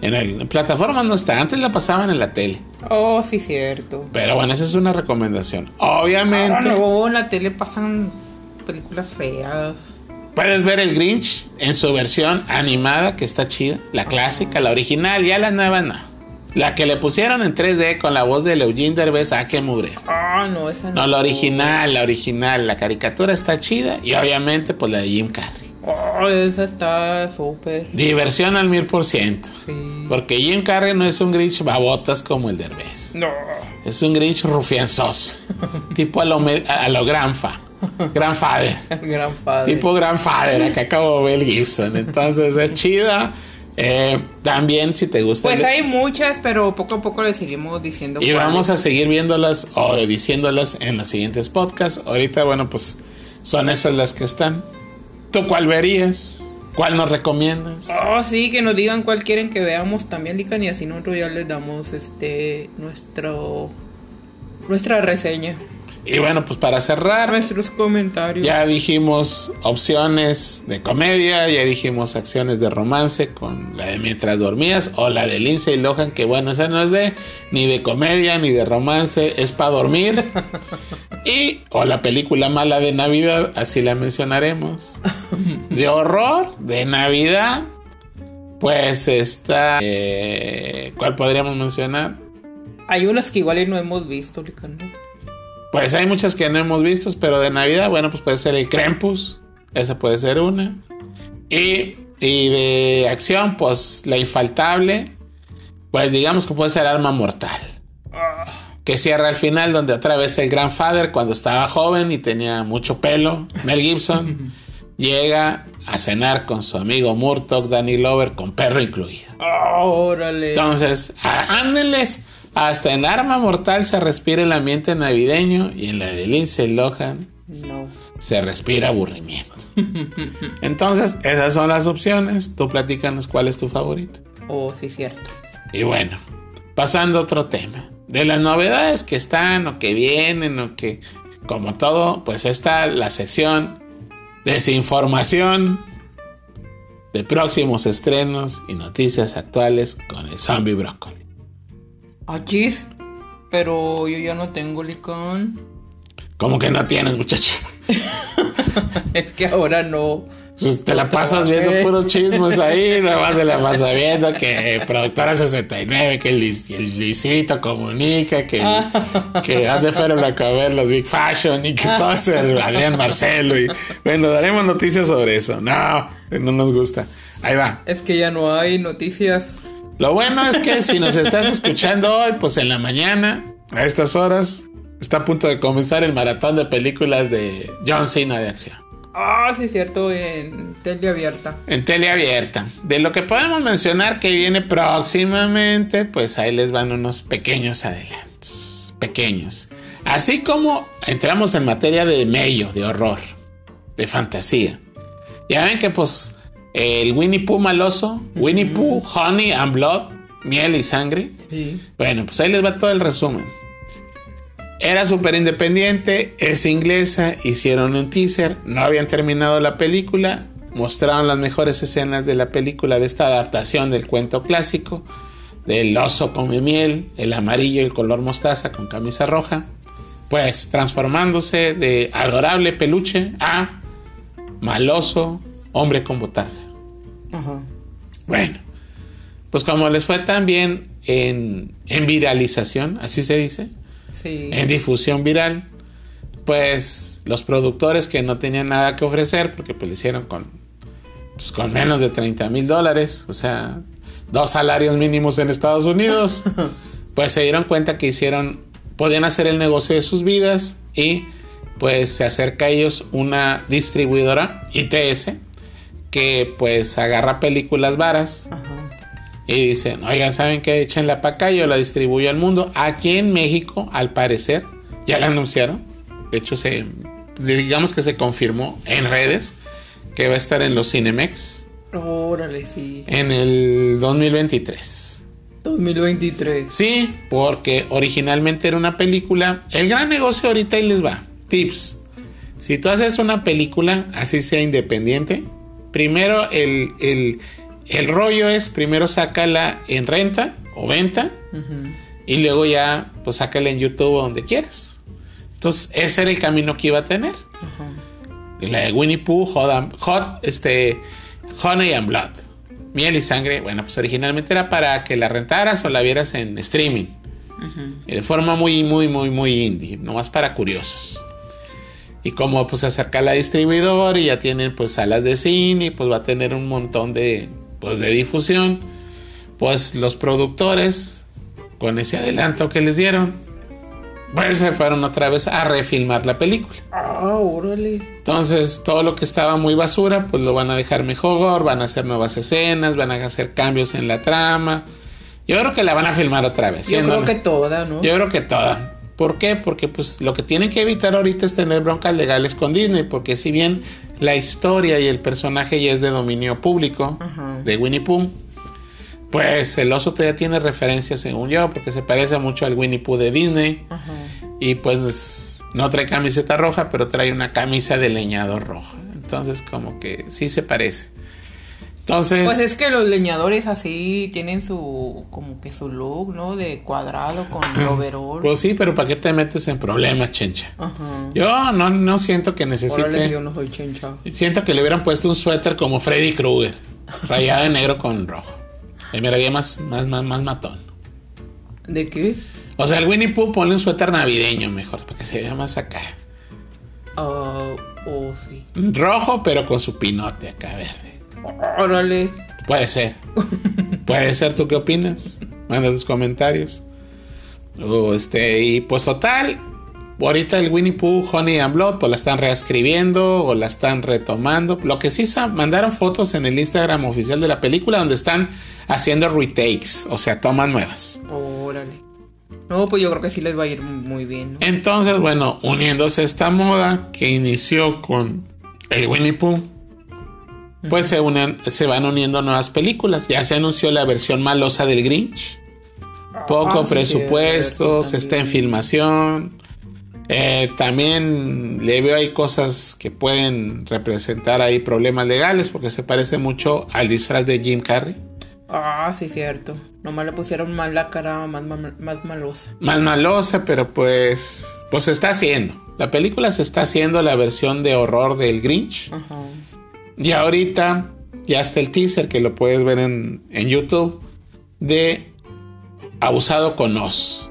en, el, en plataformas no está. Antes la pasaban en la tele. Oh, sí, cierto. Pero bueno, esa es una recomendación. Obviamente, Ahora luego en la tele pasan películas feas. Puedes ver el Grinch en su versión animada, que está chida. La clásica, la original, ya la nueva no. La que le pusieron en 3D con la voz de Eugene Derbez, ah, qué mugre. Ah, no, esa no. No, la original, la original, la caricatura está chida. Y obviamente, pues la de Jim Carrey. Oh, esa está súper. Diversión al mil por ciento. Sí. Porque Jim Carrey no es un Grinch babotas como el Derbez. No. Es un Grinch rufianzoso. tipo a lo, a lo Granfa. Grandfather. El gran padre. Tipo Grandfather. Acá acabo Mel Gibson. Entonces es chida. Eh, también si te gusta. Pues hay muchas, pero poco a poco le seguimos diciendo. Y vamos a seguir viéndolas o diciéndolas en los siguientes podcasts. Ahorita, bueno, pues son esas las que están. ¿Tú cuál verías? ¿Cuál nos recomiendas? Oh, sí, que nos digan cuál quieren que veamos también, Lican, y así nosotros ya les damos este nuestro nuestra reseña, Y bueno, pues para cerrar, nuestros comentarios. ya dijimos opciones de comedia, ya dijimos acciones de romance con la de Mientras Dormías o la de Lindsay Lohan, que bueno, esa no es de ni de comedia ni de romance, es para dormir. y o la película mala de Navidad, así la mencionaremos. De horror, de Navidad, pues está... eh, ¿Cuál podríamos mencionar? Hay unas que igual y no hemos visto, Lican. Pues hay muchas que no hemos visto, pero de Navidad, bueno, pues puede ser el Krampus, esa puede ser una. Y, y de acción, pues la infaltable, pues digamos que puede ser Arma Mortal. Que cierra al final, donde otra vez el Grandfather, cuando estaba joven y tenía mucho pelo, Mel Gibson, llega a cenar con su amigo Murdoch, Danny Lover, con perro incluido. Órale. Entonces, ándenles. Hasta en Arma Mortal se respira el ambiente navideño y en la de Lindsay Lohan No. se respira aburrimiento. Entonces, esas son las opciones. Tú platícanos cuál es tu favorito. Oh, sí, cierto. Y bueno, pasando a otro tema. De las novedades que están o que vienen o que, como todo, pues está la sección desinformación de próximos estrenos y noticias actuales con el zombie brócoli. Achis. Pero yo ya no tengo Lican. Como que no tienes, muchacho. es que ahora no. Pues te la pasas viendo puros chismes ahí, nada más se la pasa viendo que Productora 69, que el, Luis- el Luisito comunica, que, que has de fueron a ver los Big Fashion y que todo es el Adrián Marcelo. Y bueno, daremos noticias sobre eso. No, no nos gusta. Ahí va. Es que ya no hay noticias. Lo bueno es que si nos estás escuchando hoy, pues en la mañana, a estas horas, está a punto de comenzar el maratón de películas de John Cena de acción. Ah, sí, cierto, en tele abierta. En tele abierta. De lo que podemos mencionar que viene próximamente, pues ahí les van unos pequeños adelantos. Pequeños. Así como entramos en materia de mello, de horror, de fantasía. Ya ven que pues el Winnie Pooh maloso, Winnie Pooh, Honey and Blood, miel y sangre. Sí. Bueno, pues ahí les va todo el resumen. Era súper independiente, es inglesa, hicieron un teaser, no habían terminado la película, mostraron las mejores escenas de la película de esta adaptación del cuento clásico, del oso come miel, el amarillo y el color mostaza con camisa roja, pues transformándose de adorable peluche a maloso hombre con botarga. Ajá. Bueno, pues como les fue tan bien en, en viralización, así se dice, Sí. en difusión viral, pues los productores que no tenían nada que ofrecer, porque pues lo hicieron con, pues, con menos de 30 mil dólares, o sea, dos salarios mínimos en Estados Unidos, pues se dieron cuenta que hicieron, podían hacer el negocio de sus vidas y pues se acerca a ellos una distribuidora, ITS, que pues agarra películas varas Ajá. y dicen, oigan, ¿saben qué? Échenla para acá, yo la distribuyo al mundo. Aquí en México, al parecer, ya la anunciaron. De hecho, se, digamos que se confirmó en redes que va a estar en los Cinemex Órale, sí. en el 2023. 2023. Sí, porque originalmente era una película. El gran negocio ahorita ahí les va. Tips. Si tú haces una película, así sea independiente, primero el, el, el rollo es, primero sácala en renta o venta y luego ya, pues sácala en YouTube o donde quieras. Entonces, ese era el camino que iba a tener. Y La de Winnie Pooh, Hot, and- Hot, este, Honey and Blood. Miel y sangre. Bueno, pues originalmente era para que la rentaras o la vieras en streaming. De forma muy, muy, muy, muy indie. Nomás para curiosos. Y como pues se acerca la distribuidor y ya tienen pues salas de cine, pues va a tener un montón de, pues, de difusión. Pues los productores, con ese adelanto que les dieron, pues se fueron otra vez a refilmar la película. Ah, órale. Entonces, todo lo que estaba muy basura, pues lo van a dejar mejor, van a hacer nuevas escenas, van a hacer cambios en la trama. Yo creo que la van a filmar otra vez. Yo ¿sí o creo que toda, ¿no? Yo creo que toda. ¿Por qué? Porque pues lo que tienen que evitar ahorita es tener broncas legales con Disney, porque si bien la historia y el personaje ya es de dominio público Ajá. de Winnie Pooh, pues el oso todavía tiene referencias según yo, porque se parece mucho al Winnie Pooh de Disney. Ajá. Y pues no trae camiseta roja, pero trae una camisa de leñador roja. Entonces como que sí se parece. Entonces... Pues es que los leñadores así tienen su, como que su look, ¿no? De cuadrado con overall. Pues sí, pero ¿para qué te metes en problemas, chencha? Ajá. Yo no, no siento que necesite... Órale, yo no soy chencha. Siento que le hubieran puesto un suéter como Freddy Krueger, rayado de negro con rojo. Me miraría más, más, más, más matón. ¿De qué? O sea, el Winnie Pooh ponle un suéter navideño mejor, para que se vea más acá. Ah, oh, sí. Rojo, pero con su pinote acá verde. Órale. Puede ser. Puede ser, ¿tú qué opinas? Manda tus comentarios. Este, y pues total, ahorita el Winnie Pooh, Honey and Blood, pues la están reescribiendo o la están retomando. Lo que sí mandaron fotos en el Instagram oficial de la película donde están haciendo retakes, o sea, tomas nuevas. Órale. No, pues yo creo que sí les va a ir muy bien, ¿no? Entonces, bueno, uniéndose a esta moda que inició con el Winnie Pooh, pues se, unen, se van uniendo nuevas películas. Ya se anunció la versión malosa del Grinch. Poco Ah, sí, presupuesto, se está en filmación. Eh, también le veo ahí cosas que pueden representar ahí problemas legales porque se parece mucho al disfraz de Jim Carrey. Ah, sí, cierto. Nomás le pusieron más la cara más, mal- más malosa. Más malosa, pero pues, pues se está haciendo. La película se está haciendo la versión de horror del Grinch. Ajá. Y ahorita ya está el teaser que lo puedes ver en, en YouTube de Abusado con Oz.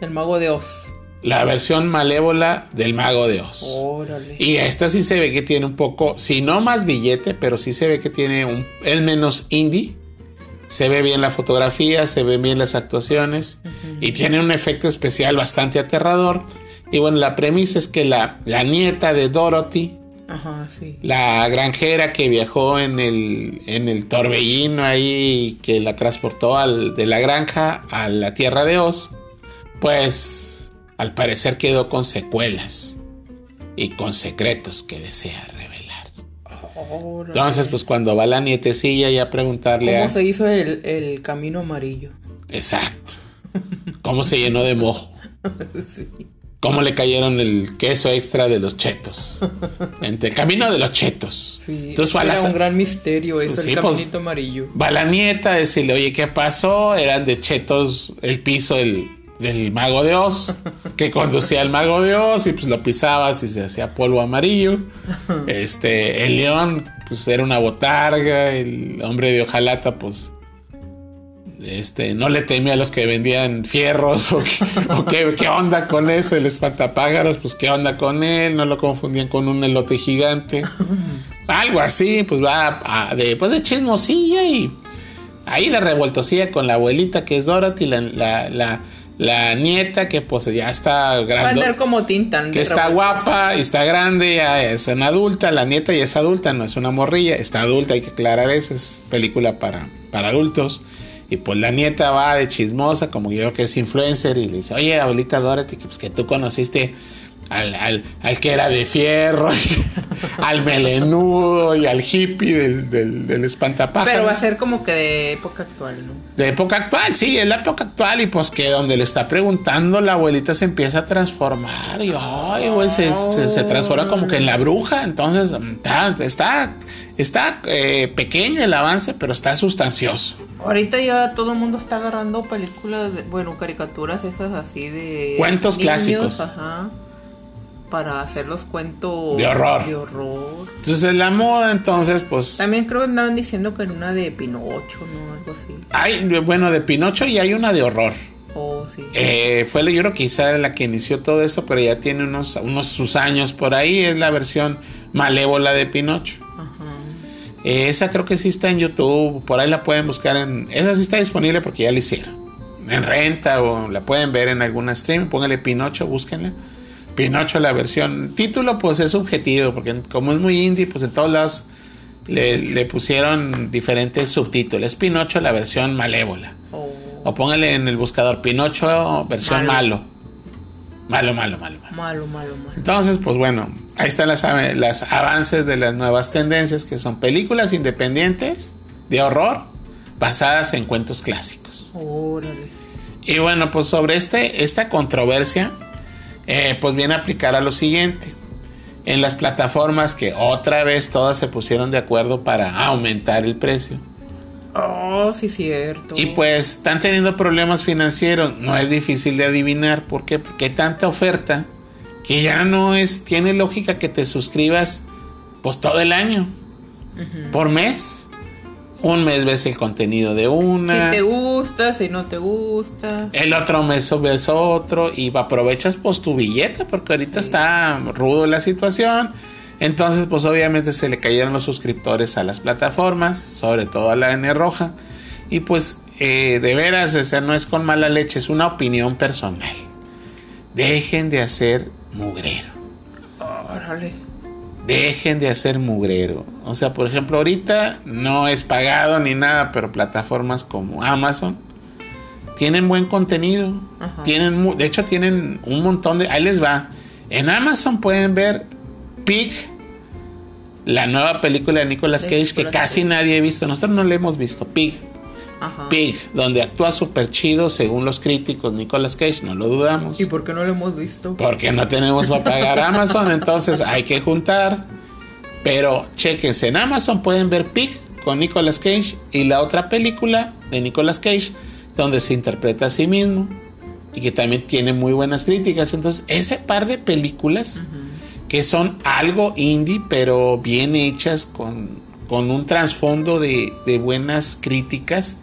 El mago de Oz. La versión malévola del mago de Oz. Órale. Y esta sí se ve que tiene un poco, si no más billete, pero sí se ve que tiene un, es menos indie. Se ve bien la fotografía, se ven bien las actuaciones y tiene un efecto especial bastante aterrador. Y bueno, la premisa es que la, la nieta de Dorothy, Ajá, sí. la granjera que viajó en el, en el torbellino ahí que la transportó al, de la granja a la tierra de Oz, pues al parecer quedó con secuelas y con secretos que desea revelar. Órale. Entonces, pues cuando va la nietecilla ya a preguntarle ¿Cómo a... se hizo el, el camino amarillo? Exacto. ¿Cómo se llenó de mojo? sí. ¿Cómo le cayeron el queso extra de los chetos? Entre el camino de los chetos. Sí. Entonces fue a Era la- un gran misterio eso, Sí, el pues- caminito amarillo. Va la nieta a decirle, oye, ¿qué pasó? Eran de chetos el piso del, del mago de Oz, que conducía al mago de Oz y pues lo pisabas y se hacía polvo amarillo. Este, el león, pues era una botarga, el hombre de hojalata, pues. Este, no le temía a los que vendían fierros o, qué, o qué, qué onda con eso, el espantapájaros, pues qué onda con él, no lo confundían con un elote gigante. Algo así, pues va a- de, pues de chismosilla y ahí de revueltosilla con la abuelita que es Dorothy, la, la, la, la nieta que pues ya está Va a grande. andar como Tintán. Que está guapa y está grande, ya es una adulta, la nieta ya es adulta, no es una morrilla, está adulta, hay que aclarar eso, es película para, para adultos. Y pues la nieta va de chismosa, como yo que es influencer, y le dice, oye, abuelita Dorothy, que, pues, que tú conociste al, al, al, que era de fierro, al melenudo y al hippie del, del, del espantapájaros. Pero va a ser como que de época actual, ¿no? De época actual, sí, es la época actual. Y pues que donde le está preguntando, la abuelita se empieza a transformar. Y ay, güey, se, se, se, transforma como que en la bruja. Entonces, está, está, está eh, pequeño el avance, pero está sustancioso. Ahorita ya todo el mundo está agarrando películas, de, bueno, caricaturas esas así de... Cuentos niños, clásicos. Ajá para hacer los cuentos de horror. de horror. Entonces en la moda, entonces, pues. También creo que andaban diciendo que en una de Pinocho, ¿no? Algo así. Hay, bueno, de Pinocho y hay una de horror. Oh, sí. Eh, fue yo creo que quizá la que inició todo eso, pero ya tiene unos, unos sus años por ahí. Es la versión malévola de Pinocho. Ajá. Eh, esa creo que sí está en YouTube. Por ahí la pueden buscar en. Esa sí está disponible porque ya la hicieron. En renta o la pueden ver en alguna stream. Póngale Pinocho, búsquenla. Pinocho la versión. Título pues es subjetivo, porque como es muy indie, pues en todos lados le, le pusieron diferentes subtítulos. Es Pinocho la versión malévola. Oh. O póngale en el buscador Pinocho versión malo. Malo, malo, malo, malo. Malo, malo, malo. Entonces, pues bueno, ahí están las, las avances de las nuevas tendencias, que son películas independientes de horror basadas en cuentos clásicos. Órale. Y bueno, pues sobre este, esta controversia, eh, pues viene a aplicar a lo siguiente. En las plataformas que otra vez todas se pusieron de acuerdo para aumentar el precio. Oh, sí, cierto. Y pues están teniendo problemas financieros. No es difícil de adivinar. ¿Por qué? Porque hay tanta oferta que ya no es. Tiene lógica que te suscribas pues todo el año. Uh -huh. Por mes. Un mes ves el contenido de una. Si te gusta, si no te gusta. El otro mes ves otro y aprovechas pues tu billete porque ahorita sí. está rudo la situación. Entonces pues obviamente se le cayeron los suscriptores a las plataformas, sobre todo a la N roja. Y pues eh, de veras, o sea, no es con mala leche, es una opinión personal. Dejen de hacer mugrero. Órale dejen de hacer mugrero. O sea, por ejemplo, ahorita no es pagado ni nada, pero plataformas como Amazon tienen buen contenido. Ajá. Tienen, de hecho, tienen un montón de. Ahí les va. En Amazon pueden ver Pig, la nueva película de Nicolas Cage, que casi nadie ha visto. Nosotros no la hemos visto. Pig. Ajá. Pig, donde actúa súper chido según los críticos Nicolas Cage, no lo dudamos. ¿Y por qué no lo hemos visto? Porque no tenemos para pagar Amazon, entonces hay que juntar. Pero chequense, en Amazon pueden ver Pig con Nicolas Cage y la otra película de Nicolas Cage donde se interpreta a sí mismo y que también tiene muy buenas críticas. Entonces, ese par de películas uh -huh. que son algo indie, pero bien hechas con, con un trasfondo de, de buenas críticas,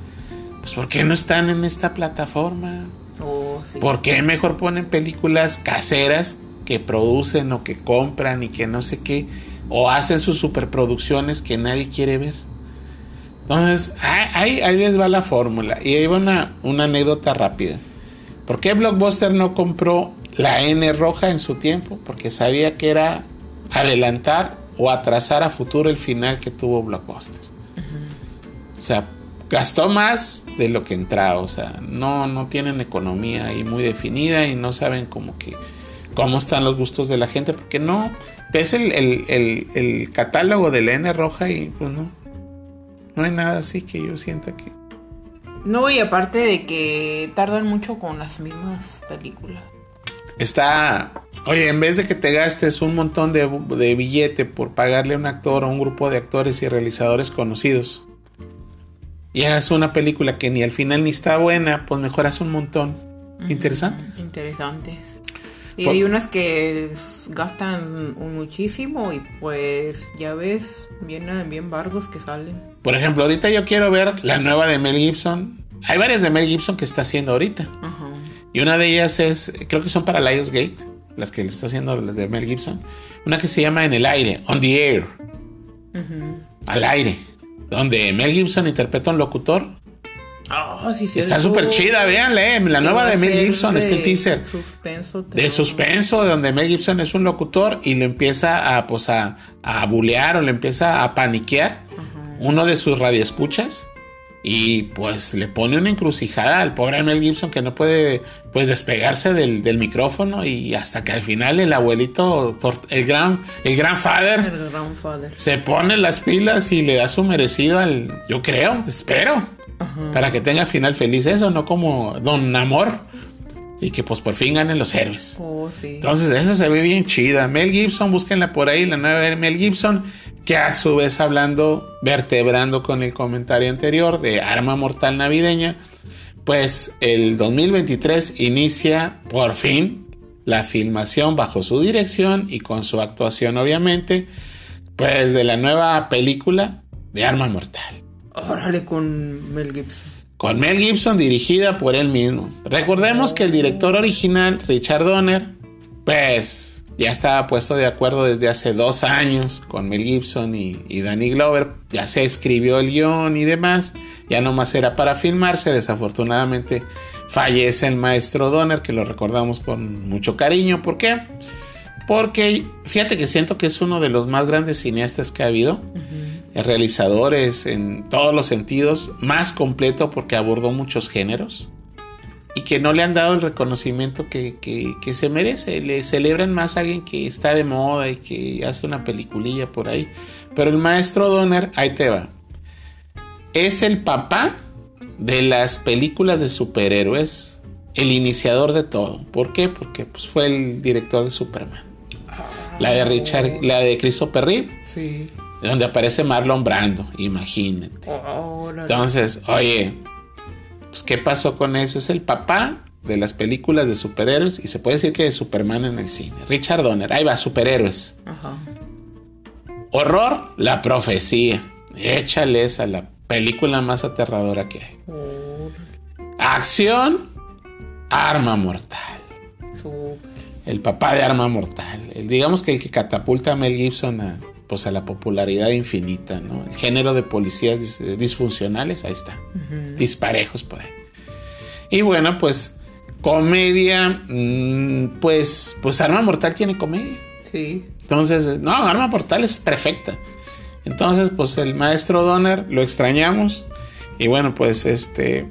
pues ¿por qué no están en esta plataforma? Oh, sí. ¿Por qué mejor ponen películas caseras que producen o que compran y que no sé qué? O hacen sus superproducciones que nadie quiere ver. Entonces, ahí, ahí les va la fórmula. Y ahí va una, una anécdota rápida. ¿Por qué Blockbuster no compró la N roja en su tiempo? Porque sabía que era adelantar o atrasar a futuro el final que tuvo Blockbuster. Uh -huh. O sea, gastó más de lo que entraba. O sea, no, no tienen economía ahí muy definida y no saben como que cómo están los gustos de la gente. Porque no, ves el, el, el, el catálogo de la N roja y pues no. No hay nada así que yo sienta que. No, y aparte de que tardan mucho con las mismas películas. Está. Oye, en vez de que te gastes un montón de, de billete por pagarle a un actor o un grupo de actores y realizadores conocidos y hagas una película que ni al final ni está buena, pues mejoras un montón. Uh -huh. Interesantes. Interesantes. Y hay unas que gastan muchísimo y pues ya ves, vienen bien bardos que salen. Por ejemplo, ahorita yo quiero ver la nueva de Mel Gibson. Hay varias de Mel Gibson que está haciendo ahorita. Uh -huh. Y una de ellas es, creo que son para Lionsgate, las que le está haciendo las de Mel Gibson. Una que se llama En el aire, On the Air. Uh -huh. Al aire. Donde Mel Gibson interpreta a un locutor Oh, sí, está súper chida, véanle. La nueva de Mel Gibson, de este el teaser. Suspenso, de suspenso, de donde Mel Gibson es un locutor y le empieza a, pues, a, a bulear o le empieza a paniquear uno de sus radioescuchas y pues le pone una encrucijada al pobre Mel Gibson que no puede pues despegarse del, del micrófono y hasta que al final el abuelito, el gran, el gran father, El grandfather. se pone las pilas y le da su merecido al, yo creo, espero, para que tenga final feliz eso, no como Don Amor y que pues por fin ganen los héroes. Oh, sí. Entonces, esa se ve bien chida. Mel Gibson, búsquenla por ahí, la nueva de Mel Gibson, que a su vez hablando, vertebrando con el comentario anterior de Arma Mortal Navideña, pues el 2023 inicia por fin la filmación bajo su dirección y con su actuación obviamente, pues de la nueva película de Arma Mortal. Órale con Mel Gibson. Con Mel Gibson dirigida por él mismo. Recordemos que el director original, Richard Donner, pues ya estaba puesto de acuerdo desde hace dos años con Mel Gibson y, y Danny Glover. Ya se escribió el guion y demás. Ya nomás era para filmarse. Desafortunadamente fallece el maestro Donner, que lo recordamos con mucho cariño. ¿Por qué? Porque fíjate que siento que es uno de los más grandes cineastas que ha habido realizadores en todos los sentidos, más completo porque abordó muchos géneros y que no le han dado el reconocimiento que, que, que, se merece. Le celebran más a alguien que está de moda y que hace una peliculilla por ahí. Pero el maestro Donner, ahí te va. Es el papá de las películas de superhéroes, el iniciador de todo. ¿Por qué? Porque pues, fue el director de Superman. La de Richard, la de Christopher Reeve. Sí. Donde aparece Marlon Brando, imagínate. Órale. Entonces, oye, pues ¿qué pasó con eso? Es el papá de las películas de superhéroes y se puede decir que de Superman en el cine. Richard Donner, ahí va, superhéroes. Ajá. Horror, la profecía. Échale esa, la película más aterradora que hay. Acción, arma mortal. Súper. El papá de arma mortal. El- digamos que el que catapulta a Mel Gibson a, pues a la popularidad infinita, ¿no? El género de policías dis- disfuncionales, ahí está. Disparejos por ahí. Y bueno, pues comedia, mm, pues, pues Arma Mortal tiene comedia. Sí. Entonces, no, Arma Mortal es perfecta. Entonces, pues el maestro Donner lo extrañamos. Y bueno, pues este.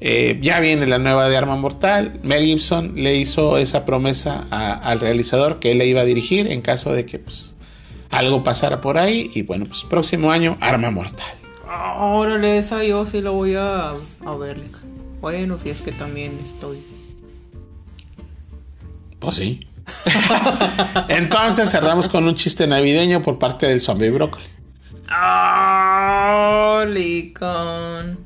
eh, ya viene la nueva de Arma Mortal. Mel Gibson le hizo esa promesa a- al realizador que él le iba a dirigir en caso de que pues, algo pasara por ahí. Y bueno, pues próximo año, Arma Mortal. Órale, esa yo sí la voy a, a ver. Bueno, si es que también estoy. Pues sí. Entonces cerramos con un chiste navideño por parte del zombie brócoli. Licon.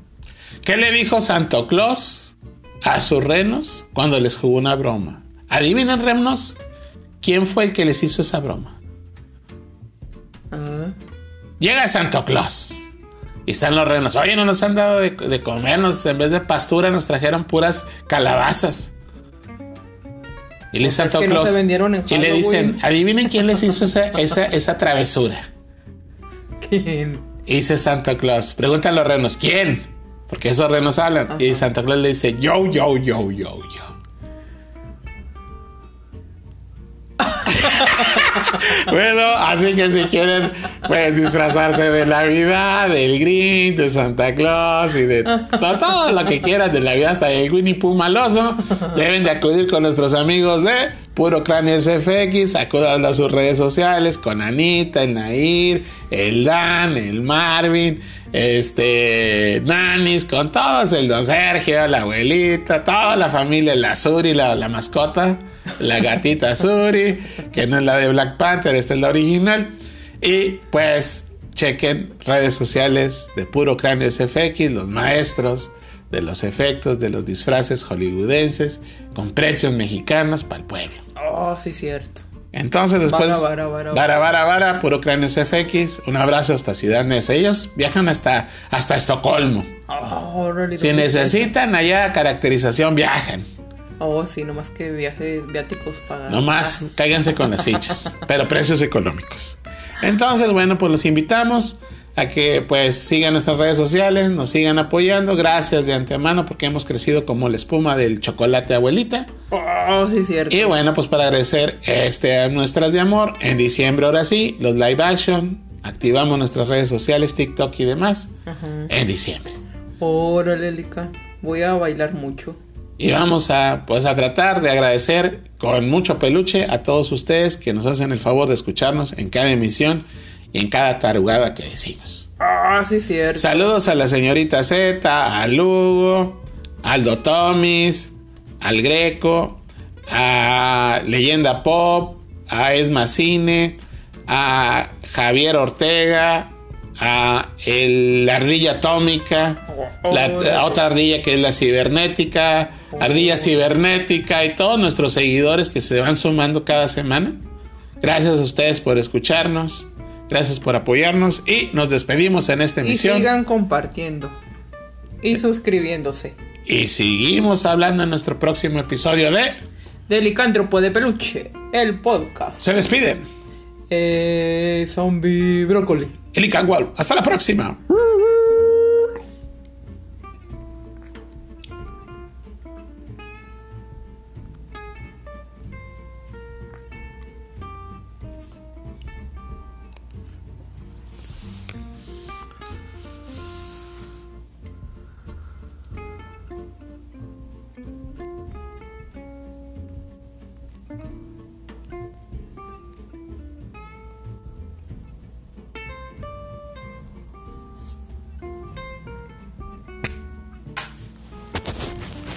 ¿Qué le dijo Santo Claus a sus renos cuando les jugó una broma? Adivinen, renos, quién fue el que les hizo esa broma. Llega Santo Claus y están los renos. Oye, no nos han dado de, de comernos. En vez de pastura, nos trajeron puras calabazas. Y Santo no Claus. vendieron y le dicen. Adivinen quién les hizo esa, esa, esa travesura. ¿Quién? Y dice Santa Claus, pregunta a los renos, ¿quién? Porque esos renos hablan. Y Santa Claus le dice, yo, yo, yo, yo, yo. bueno, así que si quieren, pues disfrazarse de Navidad, del Grinch, de Santa Claus y de to- todo lo que quieran de Navidad, hasta el Winnie Pooh maloso, deben de acudir con nuestros amigos de Puro Cráneo SFX, acudan a sus redes sociales con Anita, el Nair, el Dan, el Marvin, este, Nanis, con todos, el don Sergio, la abuelita, toda la familia, la Suri, la, la mascota, la gatita Suri, que no es la de Black Panther, esta es la original. Y pues chequen redes sociales de Puro Cráneo SFX, los maestros de los efectos de los disfraces hollywoodenses con precios mexicanos para el pueblo. Oh, sí, cierto. Entonces después... Vara, vara, vara, vara, vara, vara, Puro Cráneo SFX. Un abrazo hasta Ciudad Neza. Ellos viajan hasta, hasta Estocolmo. Oh, órale, Si ¿dónde está necesitan allá caracterización, viajan. Oh, sí, nomás que viajes viáticos pagados. Nomás cáiganse con las fichas, pero precios económicos. Entonces, bueno, pues los invitamos a que pues sigan nuestras redes sociales, nos sigan apoyando. Gracias de antemano porque hemos crecido como la espuma del chocolate abuelita. Oh, sí, cierto. Y bueno, pues para agradecer este a nuestras de amor, en diciembre ahora sí, los live action activamos nuestras redes sociales, TikTok y demás en diciembre. Órale, Lican. Voy a bailar mucho. Y vamos a, pues, a tratar de agradecer con mucho peluche a todos ustedes que nos hacen el favor de escucharnos en cada emisión y en cada tarugada que decimos. Ah, sí, cierto. Saludos a la señorita Z, a Lugo, Aldo Tomis, al Greco, a Leyenda Pop, a Esma Cine, a Javier Ortega, a el- la ardilla atómica, la, a otra ardilla que es la cibernética, ardilla cibernética y todos nuestros seguidores que se van sumando cada semana. Gracias a ustedes por escucharnos, gracias por apoyarnos y nos despedimos en esta Y emisión. sigan compartiendo. Y suscribiéndose. Y seguimos hablando en nuestro próximo episodio de De Licántropo de Peluche, el podcast. Se despiden. Eh, zombie brócoli. El Icangual. Hasta la próxima.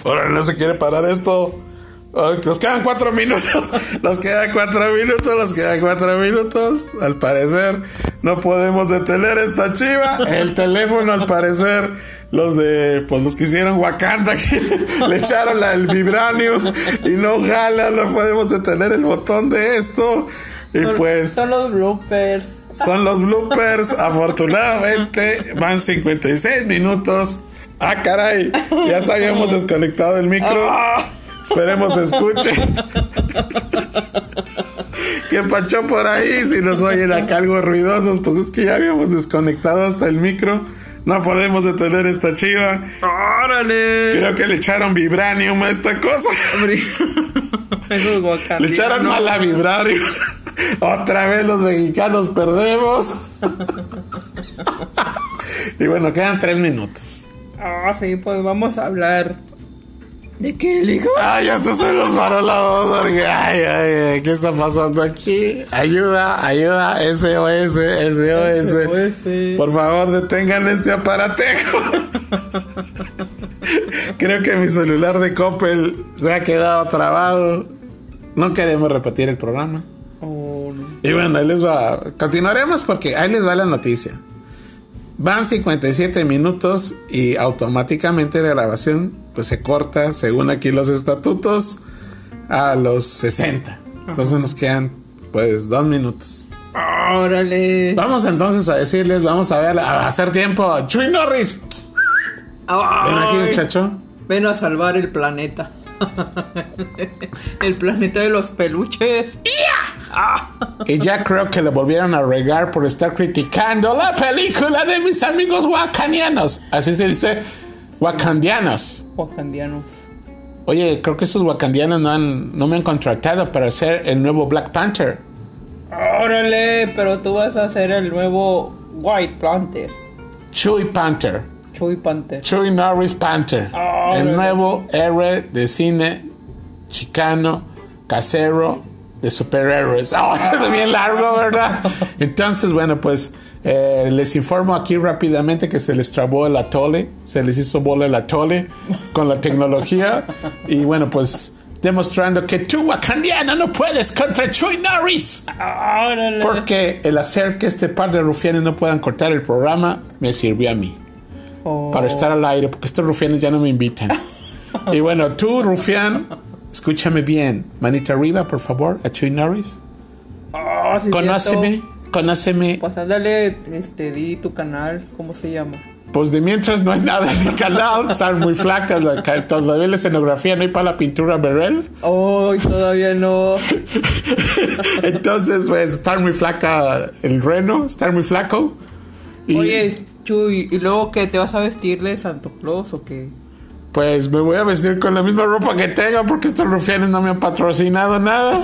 Ahora no se quiere parar esto. Ay, nos quedan cuatro minutos. Nos quedan cuatro minutos. Nos quedan cuatro minutos. Al parecer no podemos detener esta chiva. El teléfono, al parecer, los de, pues los que hicieron Wakanda, que le echaron la, el vibranio y no jala. No podemos detener el botón de esto. Y pues. Son los bloopers. Son los bloopers. Afortunadamente van 56 minutos. Ah, caray. Ya habíamos desconectado el micro. Esperemos se escuche. ¿Qué pachó por ahí? Si nos oyen acá algo ruidosos, pues es que ya habíamos desconectado hasta el micro. No podemos detener esta chiva. ¡Órale! Creo que le echaron vibranium a esta cosa. Guacamandianos. Le echaron mala vibranium. Otra vez los mexicanos perdemos. y bueno, quedan tres minutos. Ah, sí, pues vamos a hablar. ¿De qué, Ligo? Ay, estos son los farolados. Ay, ay, ay, ¿qué está pasando aquí? Ayuda, ayuda, SOS, SOS. SOS. Por favor, detengan este aparatejo. Creo que mi celular de Coppel se ha quedado trabado. No queremos repetir el programa. Oh, no. Y bueno, ahí les va. Continuaremos porque ahí les va la noticia. Van 57 minutos y automáticamente la grabación pues se corta, según aquí los estatutos, a los 60. Entonces nos quedan pues dos minutos. ¡Órale! Vamos entonces a decirles, vamos a ver, a hacer tiempo. Chuy Norris, ven aquí muchacho. Ven a salvar el planeta. el planeta de los peluches. Y ya creo que le volvieron a regar por estar criticando la película de mis amigos wakandianos. Así se dice, wakandianos. Wakandianos. Oye, creo que esos wakandianos no, han, no me han contratado para ser el nuevo Black Panther. Órale, pero tú vas a ser el nuevo White Panther. Chewie Panther. Chuy Panther. Chewie Norris Panther. El nuevo héroe de cine chicano, casero, de superhéroes. Oh, es bien largo, ¿verdad? Entonces, bueno, pues eh, les informo aquí rápidamente que se les trabó el atole, se les hizo bola el atole con la tecnología. Y bueno, pues demostrando que tú, wakandiano, no puedes contra Chewie Norris. Órale. Porque el hacer que este par de rufianes no puedan cortar el programa me sirvió a mí Oh, para estar al aire, porque estos rufianes ya no me invitan. y bueno, tú, rufián, escúchame bien. Manita arriba, por favor, a Chuy Norris. oh, sí, Conóceme, conóceme. Pues ándale, este, di tu canal, ¿cómo se llama? Pues de mientras no hay nada en mi canal, están muy flacas. la ca- Todavía la escenografía no hay para la pintura Berel. Oh, todavía no. Entonces, pues, estar muy flaca el reno, estar muy flaco. Y Oye, Chuy, ¿y luego qué? ¿Te vas a vestir de Santo Claus o qué? Pues me voy a vestir con la misma ropa que tengo porque estos rufianes no me han patrocinado nada.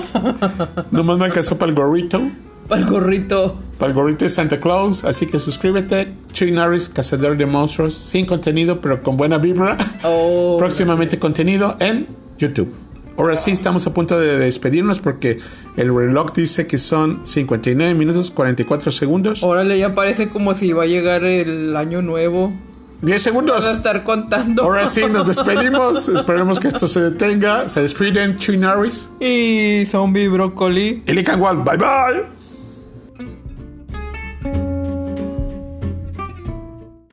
Nomás me alcanzó para el gorrito. Para el gorrito. Para el gorrito de Santa Claus. Así que suscríbete. Chuy Norris, Cazador de Monstruos. Sin contenido, pero con buena vibra. Oh, Próximamente contenido en YouTube. Ahora sí, estamos a punto de despedirnos porque el reloj dice que son 59 minutos 44 segundos. Órale, ya parece como si va a llegar el año nuevo. 10 segundos. Vas a estar contando. Ahora sí, nos despedimos. Esperemos que esto se detenga. Se despiden Chuy Norris Y Zombie Broccoli. y Lican Wall. Bye bye.